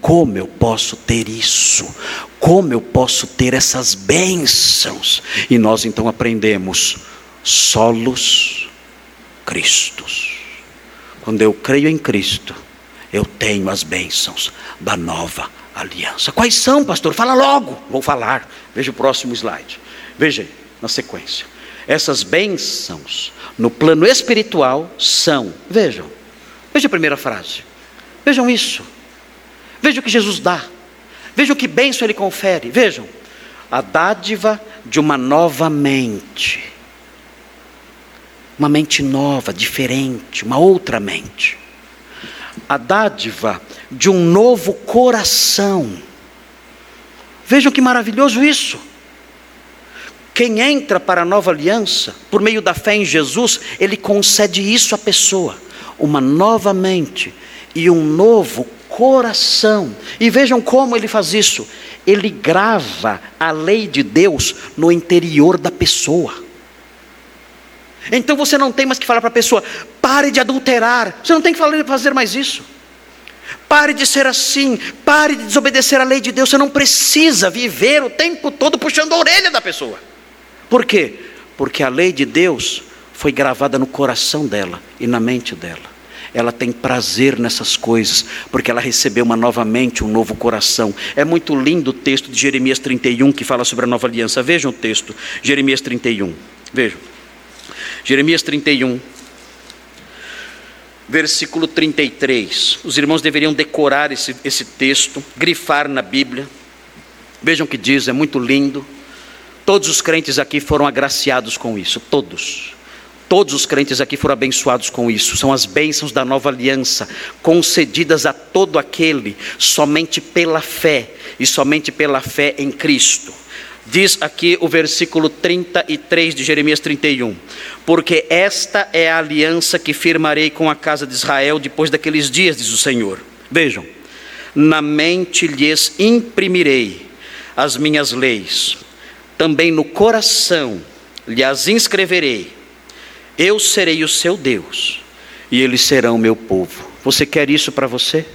Como eu posso ter isso? Como eu posso ter essas bênçãos? E nós então aprendemos solos Cristos. Quando eu creio em Cristo, eu tenho as bênçãos da nova aliança. Quais são, pastor? Fala logo. Vou falar. Veja o próximo slide. Veja aí, na sequência. Essas bênçãos no plano espiritual são, vejam, veja a primeira frase. Vejam isso. Veja o que Jesus dá. Veja o que bênção ele confere. Vejam. A dádiva de uma nova mente. Uma mente nova, diferente, uma outra mente. A dádiva de um novo coração. Vejam que maravilhoso isso. Quem entra para a nova aliança, por meio da fé em Jesus, ele concede isso à pessoa, uma nova mente e um novo coração. E vejam como ele faz isso. Ele grava a lei de Deus no interior da pessoa. Então você não tem mais que falar para a pessoa: pare de adulterar. Você não tem que fazer mais isso. Pare de ser assim, pare de desobedecer a lei de Deus. Você não precisa viver o tempo todo puxando a orelha da pessoa. Por quê? Porque a lei de Deus foi gravada no coração dela e na mente dela ela tem prazer nessas coisas, porque ela recebeu uma nova mente, um novo coração. É muito lindo o texto de Jeremias 31 que fala sobre a nova aliança. Vejam o texto, Jeremias 31. Vejam. Jeremias 31, versículo 33. Os irmãos deveriam decorar esse, esse texto, grifar na Bíblia. Vejam o que diz, é muito lindo. Todos os crentes aqui foram agraciados com isso, todos. Todos os crentes aqui foram abençoados com isso. São as bênçãos da nova aliança, concedidas a todo aquele somente pela fé e somente pela fé em Cristo. Diz aqui o versículo 33 de Jeremias 31: Porque esta é a aliança que firmarei com a casa de Israel depois daqueles dias, diz o Senhor. Vejam, na mente lhes imprimirei as minhas leis, também no coração lhes inscreverei eu serei o seu Deus e eles serão o meu povo. Você quer isso para você?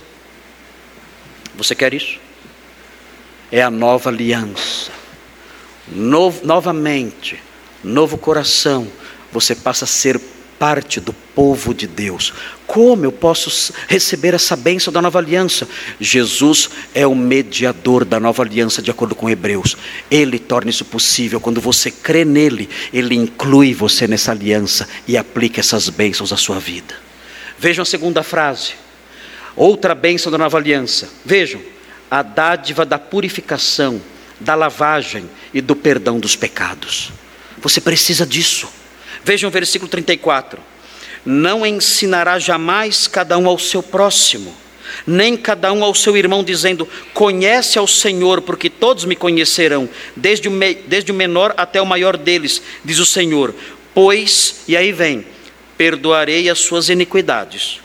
Você quer isso? É a nova aliança. Novo, novamente, novo coração. Você passa a ser parte do povo de Deus. Como eu posso receber essa bênção da nova aliança? Jesus é o mediador da nova aliança, de acordo com Hebreus. Ele torna isso possível. Quando você crê nele, ele inclui você nessa aliança e aplica essas bênçãos à sua vida. Vejam a segunda frase. Outra bênção da nova aliança. Vejam, a dádiva da purificação, da lavagem e do perdão dos pecados. Você precisa disso. Vejam o versículo 34. Não ensinará jamais cada um ao seu próximo, nem cada um ao seu irmão, dizendo: Conhece ao Senhor, porque todos me conhecerão, desde o, me, desde o menor até o maior deles, diz o Senhor. Pois, e aí vem: perdoarei as suas iniquidades,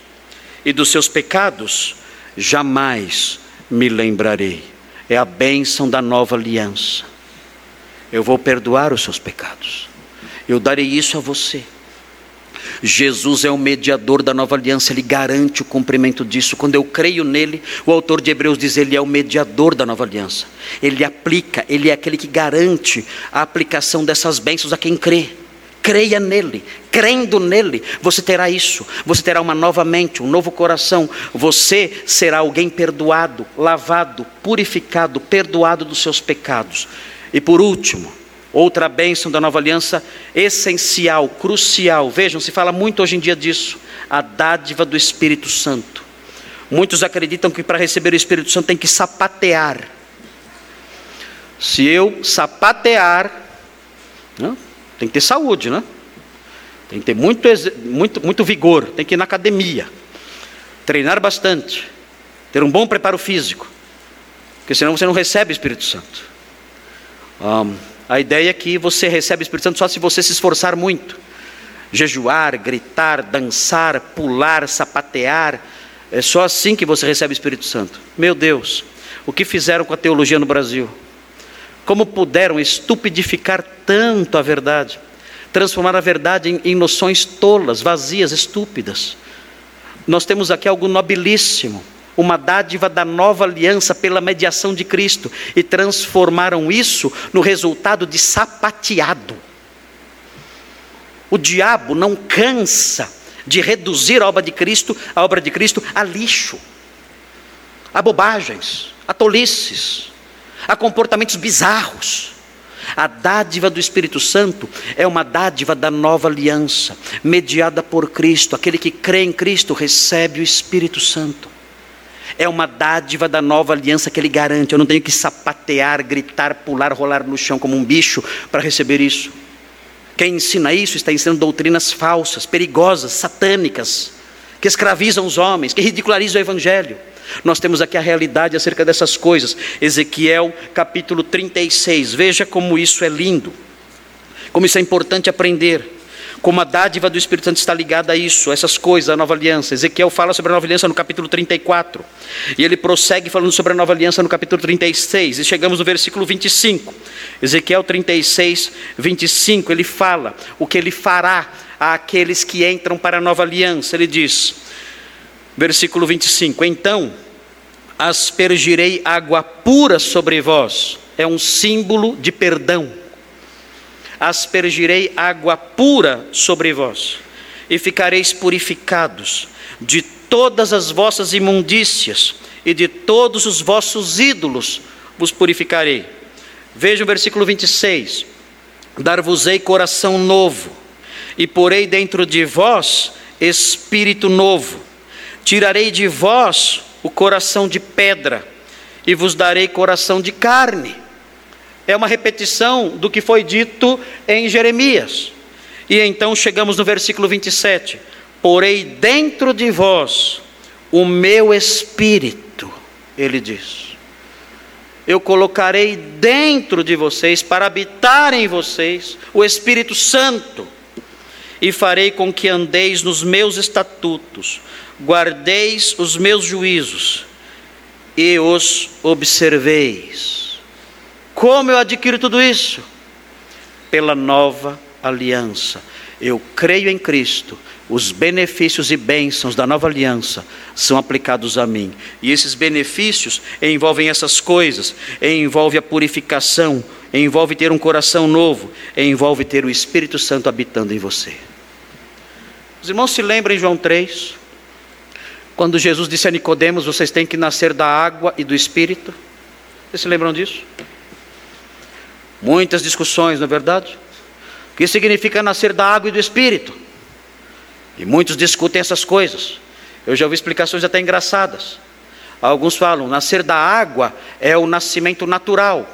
e dos seus pecados jamais me lembrarei. É a bênção da nova aliança. eu vou perdoar os seus pecados. Eu darei isso a você. Jesus é o mediador da nova aliança, ele garante o cumprimento disso. Quando eu creio nele, o autor de Hebreus diz: ele é o mediador da nova aliança. Ele aplica, ele é aquele que garante a aplicação dessas bênçãos a quem crê. Creia nele, crendo nele, você terá isso. Você terá uma nova mente, um novo coração. Você será alguém perdoado, lavado, purificado, perdoado dos seus pecados. E por último, Outra bênção da nova aliança, essencial, crucial. Vejam, se fala muito hoje em dia disso. A dádiva do Espírito Santo. Muitos acreditam que para receber o Espírito Santo tem que sapatear. Se eu sapatear, né, tem que ter saúde, né? Tem que ter muito, muito, muito vigor, tem que ir na academia, treinar bastante, ter um bom preparo físico, porque senão você não recebe o Espírito Santo. Um, a ideia é que você recebe o Espírito Santo só se você se esforçar muito. Jejuar, gritar, dançar, pular, sapatear. É só assim que você recebe o Espírito Santo. Meu Deus, o que fizeram com a teologia no Brasil? Como puderam estupidificar tanto a verdade? Transformar a verdade em, em noções tolas, vazias, estúpidas. Nós temos aqui algo nobilíssimo uma dádiva da nova aliança pela mediação de Cristo e transformaram isso no resultado de sapateado. O diabo não cansa de reduzir a obra de Cristo, a obra de Cristo a lixo, a bobagens, a tolices, a comportamentos bizarros. A dádiva do Espírito Santo é uma dádiva da nova aliança, mediada por Cristo. Aquele que crê em Cristo recebe o Espírito Santo. É uma dádiva da nova aliança que ele garante. Eu não tenho que sapatear, gritar, pular, rolar no chão como um bicho para receber isso. Quem ensina isso está ensinando doutrinas falsas, perigosas, satânicas, que escravizam os homens, que ridicularizam o Evangelho. Nós temos aqui a realidade acerca dessas coisas. Ezequiel capítulo 36. Veja como isso é lindo, como isso é importante aprender como a dádiva do Espírito Santo está ligada a isso, a essas coisas, a nova aliança. Ezequiel fala sobre a nova aliança no capítulo 34. E ele prossegue falando sobre a nova aliança no capítulo 36. E chegamos no versículo 25. Ezequiel 36, 25. Ele fala o que ele fará àqueles que entram para a nova aliança. Ele diz, versículo 25: Então aspergirei água pura sobre vós. É um símbolo de perdão aspergirei água pura sobre vós, e ficareis purificados de todas as vossas imundícias e de todos os vossos ídolos vos purificarei. Veja o versículo 26. Dar-vos-ei coração novo, e porei dentro de vós espírito novo. Tirarei de vós o coração de pedra, e vos darei coração de carne é uma repetição do que foi dito em Jeremias. E então chegamos no versículo 27. Porei dentro de vós o meu espírito, ele diz. Eu colocarei dentro de vocês, para habitar em vocês, o Espírito Santo, e farei com que andeis nos meus estatutos, guardeis os meus juízos e os observeis. Como eu adquiro tudo isso? Pela nova aliança. Eu creio em Cristo, os benefícios e bênçãos da nova aliança são aplicados a mim. E esses benefícios envolvem essas coisas, envolve a purificação, envolve ter um coração novo, envolve ter o Espírito Santo habitando em você. Os irmãos se lembram em João 3, quando Jesus disse a Nicodemos, vocês têm que nascer da água e do Espírito. Vocês se lembram disso? Muitas discussões, não é verdade? O que significa nascer da água e do espírito? E muitos discutem essas coisas. Eu já ouvi explicações até engraçadas. Alguns falam: nascer da água é o nascimento natural,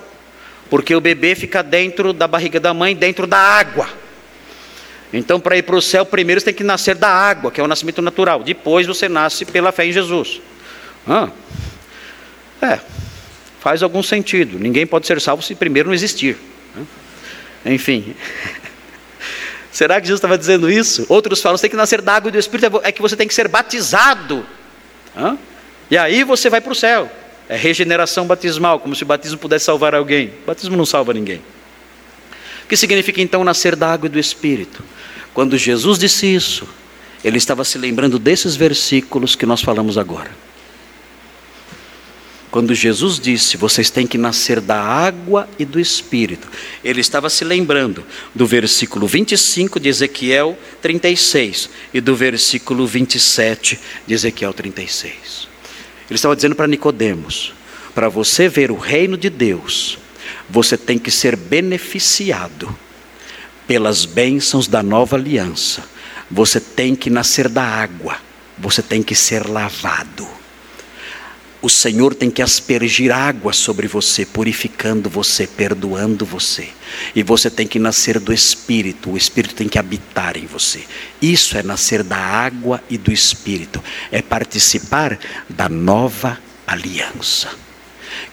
porque o bebê fica dentro da barriga da mãe, dentro da água. Então, para ir para o céu, primeiro você tem que nascer da água, que é o nascimento natural. Depois você nasce pela fé em Jesus. Ah, é, faz algum sentido. Ninguém pode ser salvo se primeiro não existir. Né? Enfim. Será que Jesus estava dizendo isso? Outros falam: você tem que nascer da água e do Espírito, é que você tem que ser batizado. E aí você vai para o céu. É regeneração batismal, como se o batismo pudesse salvar alguém. O batismo não salva ninguém. que significa então nascer da água e do Espírito. Quando Jesus disse isso, ele estava se lembrando desses versículos que nós falamos agora. Quando Jesus disse, vocês têm que nascer da água e do Espírito, ele estava se lembrando do versículo 25 de Ezequiel 36 e do versículo 27 de Ezequiel 36. Ele estava dizendo para Nicodemos: para você ver o reino de Deus, você tem que ser beneficiado pelas bênçãos da nova aliança. Você tem que nascer da água, você tem que ser lavado. O Senhor tem que aspergir água sobre você, purificando você, perdoando você. E você tem que nascer do Espírito, o Espírito tem que habitar em você. Isso é nascer da água e do Espírito, é participar da nova aliança.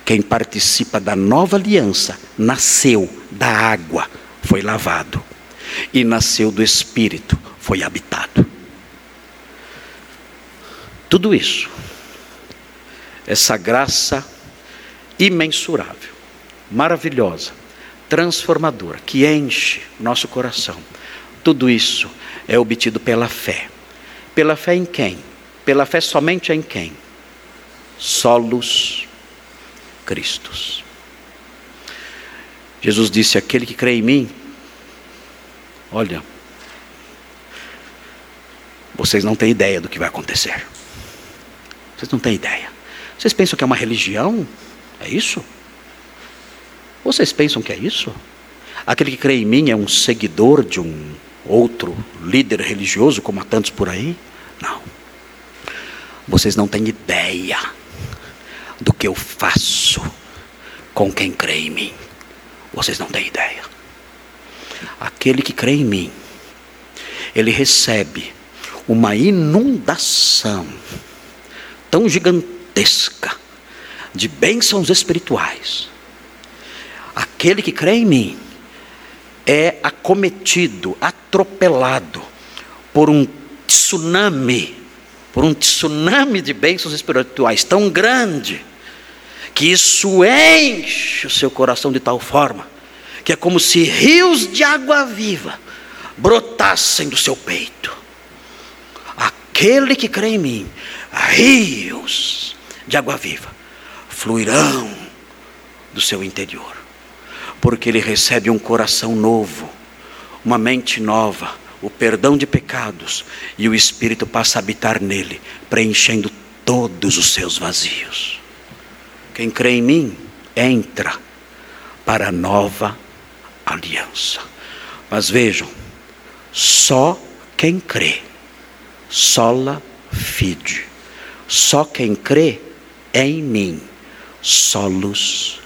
Quem participa da nova aliança nasceu da água, foi lavado, e nasceu do Espírito, foi habitado. Tudo isso, essa graça imensurável, maravilhosa, transformadora, que enche nosso coração, tudo isso é obtido pela fé. Pela fé em quem? Pela fé somente em quem? Solos Cristos. Jesus disse: Aquele que crê em mim, olha, vocês não têm ideia do que vai acontecer. Vocês não têm ideia. Vocês pensam que é uma religião? É isso? Vocês pensam que é isso? Aquele que crê em mim é um seguidor de um outro líder religioso, como há tantos por aí? Não. Vocês não têm ideia do que eu faço com quem crê em mim. Vocês não têm ideia. Aquele que crê em mim, ele recebe uma inundação tão gigantesca de bênçãos espirituais. Aquele que crê em mim é acometido, atropelado por um tsunami por um tsunami de bênçãos espirituais tão grande, que isso enche o seu coração de tal forma, que é como se rios de água viva brotassem do seu peito. Aquele que crê em mim, rios de água viva fluirão do seu interior, porque ele recebe um coração novo, uma mente nova o perdão de pecados e o Espírito passa a habitar nele, preenchendo todos os seus vazios. Quem crê em mim, entra para a nova aliança. Mas vejam, só quem crê, sola fide, só quem crê em mim, solos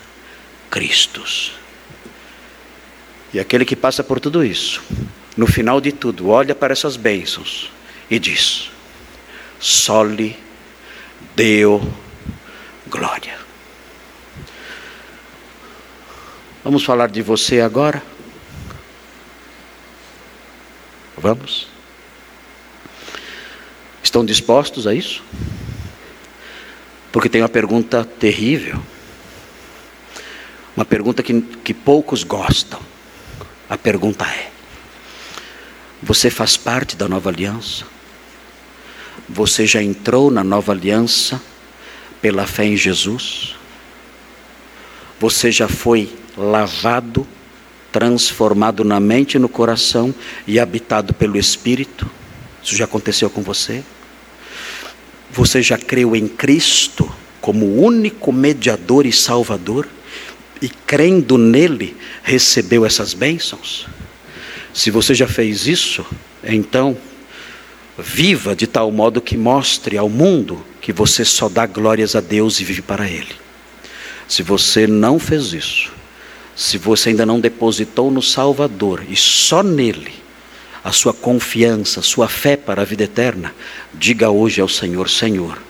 Cristos. E aquele que passa por tudo isso, no final de tudo, olha para essas bênçãos e diz: Sole Deo glória. Vamos falar de você agora? Vamos? Estão dispostos a isso? Porque tem uma pergunta terrível. Uma pergunta que, que poucos gostam. A pergunta é: você faz parte da nova aliança. Você já entrou na nova aliança pela fé em Jesus. Você já foi lavado, transformado na mente e no coração e habitado pelo Espírito. Isso já aconteceu com você? Você já creu em Cristo como único mediador e salvador? E crendo nele, recebeu essas bênçãos? Se você já fez isso, então viva de tal modo que mostre ao mundo que você só dá glórias a Deus e vive para Ele. Se você não fez isso, se você ainda não depositou no Salvador e só nele a sua confiança, a sua fé para a vida eterna, diga hoje ao Senhor: Senhor,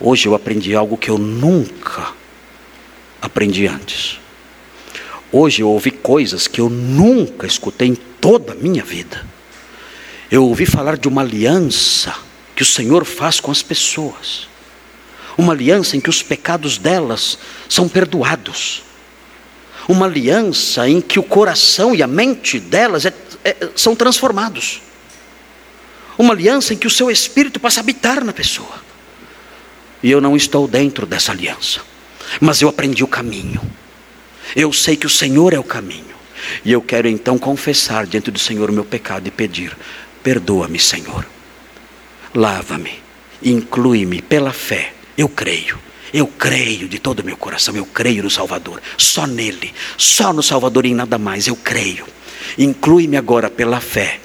hoje eu aprendi algo que eu nunca aprendi antes. Hoje eu ouvi coisas que eu nunca escutei em toda a minha vida. Eu ouvi falar de uma aliança que o Senhor faz com as pessoas. Uma aliança em que os pecados delas são perdoados. Uma aliança em que o coração e a mente delas é, é, são transformados. Uma aliança em que o seu espírito passa a habitar na pessoa. E eu não estou dentro dessa aliança, mas eu aprendi o caminho. Eu sei que o Senhor é o caminho. E eu quero então confessar diante do Senhor o meu pecado e pedir: perdoa-me, Senhor. Lava-me, inclui-me pela fé. Eu creio. Eu creio de todo o meu coração, eu creio no Salvador, só nele, só no Salvador e em nada mais, eu creio. Inclui-me agora pela fé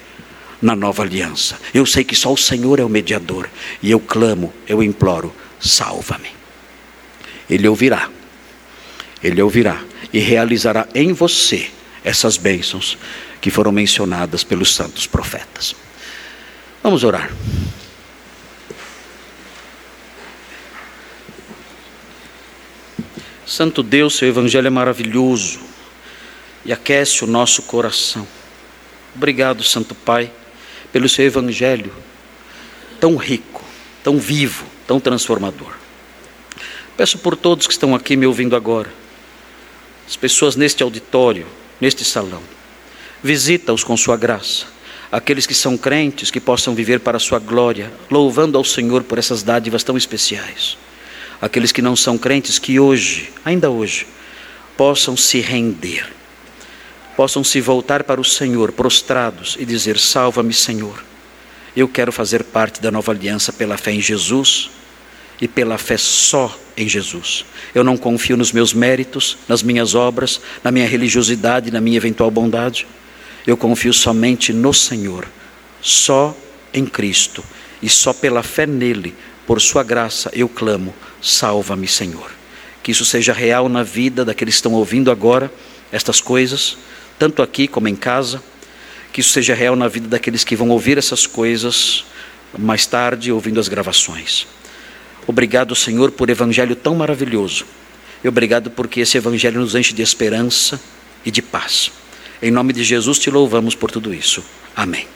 na nova aliança. Eu sei que só o Senhor é o mediador e eu clamo, eu imploro, salva-me. Ele ouvirá, ele ouvirá e realizará em você essas bênçãos que foram mencionadas pelos santos profetas. Vamos orar. Santo Deus, seu Evangelho é maravilhoso e aquece o nosso coração. Obrigado, Santo Pai, pelo seu Evangelho tão rico, tão vivo, tão transformador. Peço por todos que estão aqui me ouvindo agora, as pessoas neste auditório, neste salão, visita-os com sua graça. Aqueles que são crentes, que possam viver para a sua glória, louvando ao Senhor por essas dádivas tão especiais aqueles que não são crentes, que hoje, ainda hoje, possam se render, possam se voltar para o Senhor prostrados e dizer: Salva-me, Senhor. Eu quero fazer parte da nova aliança pela fé em Jesus e pela fé só em Jesus. Eu não confio nos meus méritos, nas minhas obras, na minha religiosidade, na minha eventual bondade. Eu confio somente no Senhor, só em Cristo e só pela fé nele, por Sua graça, eu clamo Salva-me, Senhor. Que isso seja real na vida daqueles que estão ouvindo agora estas coisas, tanto aqui como em casa. Que isso seja real na vida daqueles que vão ouvir essas coisas mais tarde, ouvindo as gravações. Obrigado, Senhor, por evangelho tão maravilhoso. E obrigado porque esse evangelho nos enche de esperança e de paz. Em nome de Jesus te louvamos por tudo isso. Amém.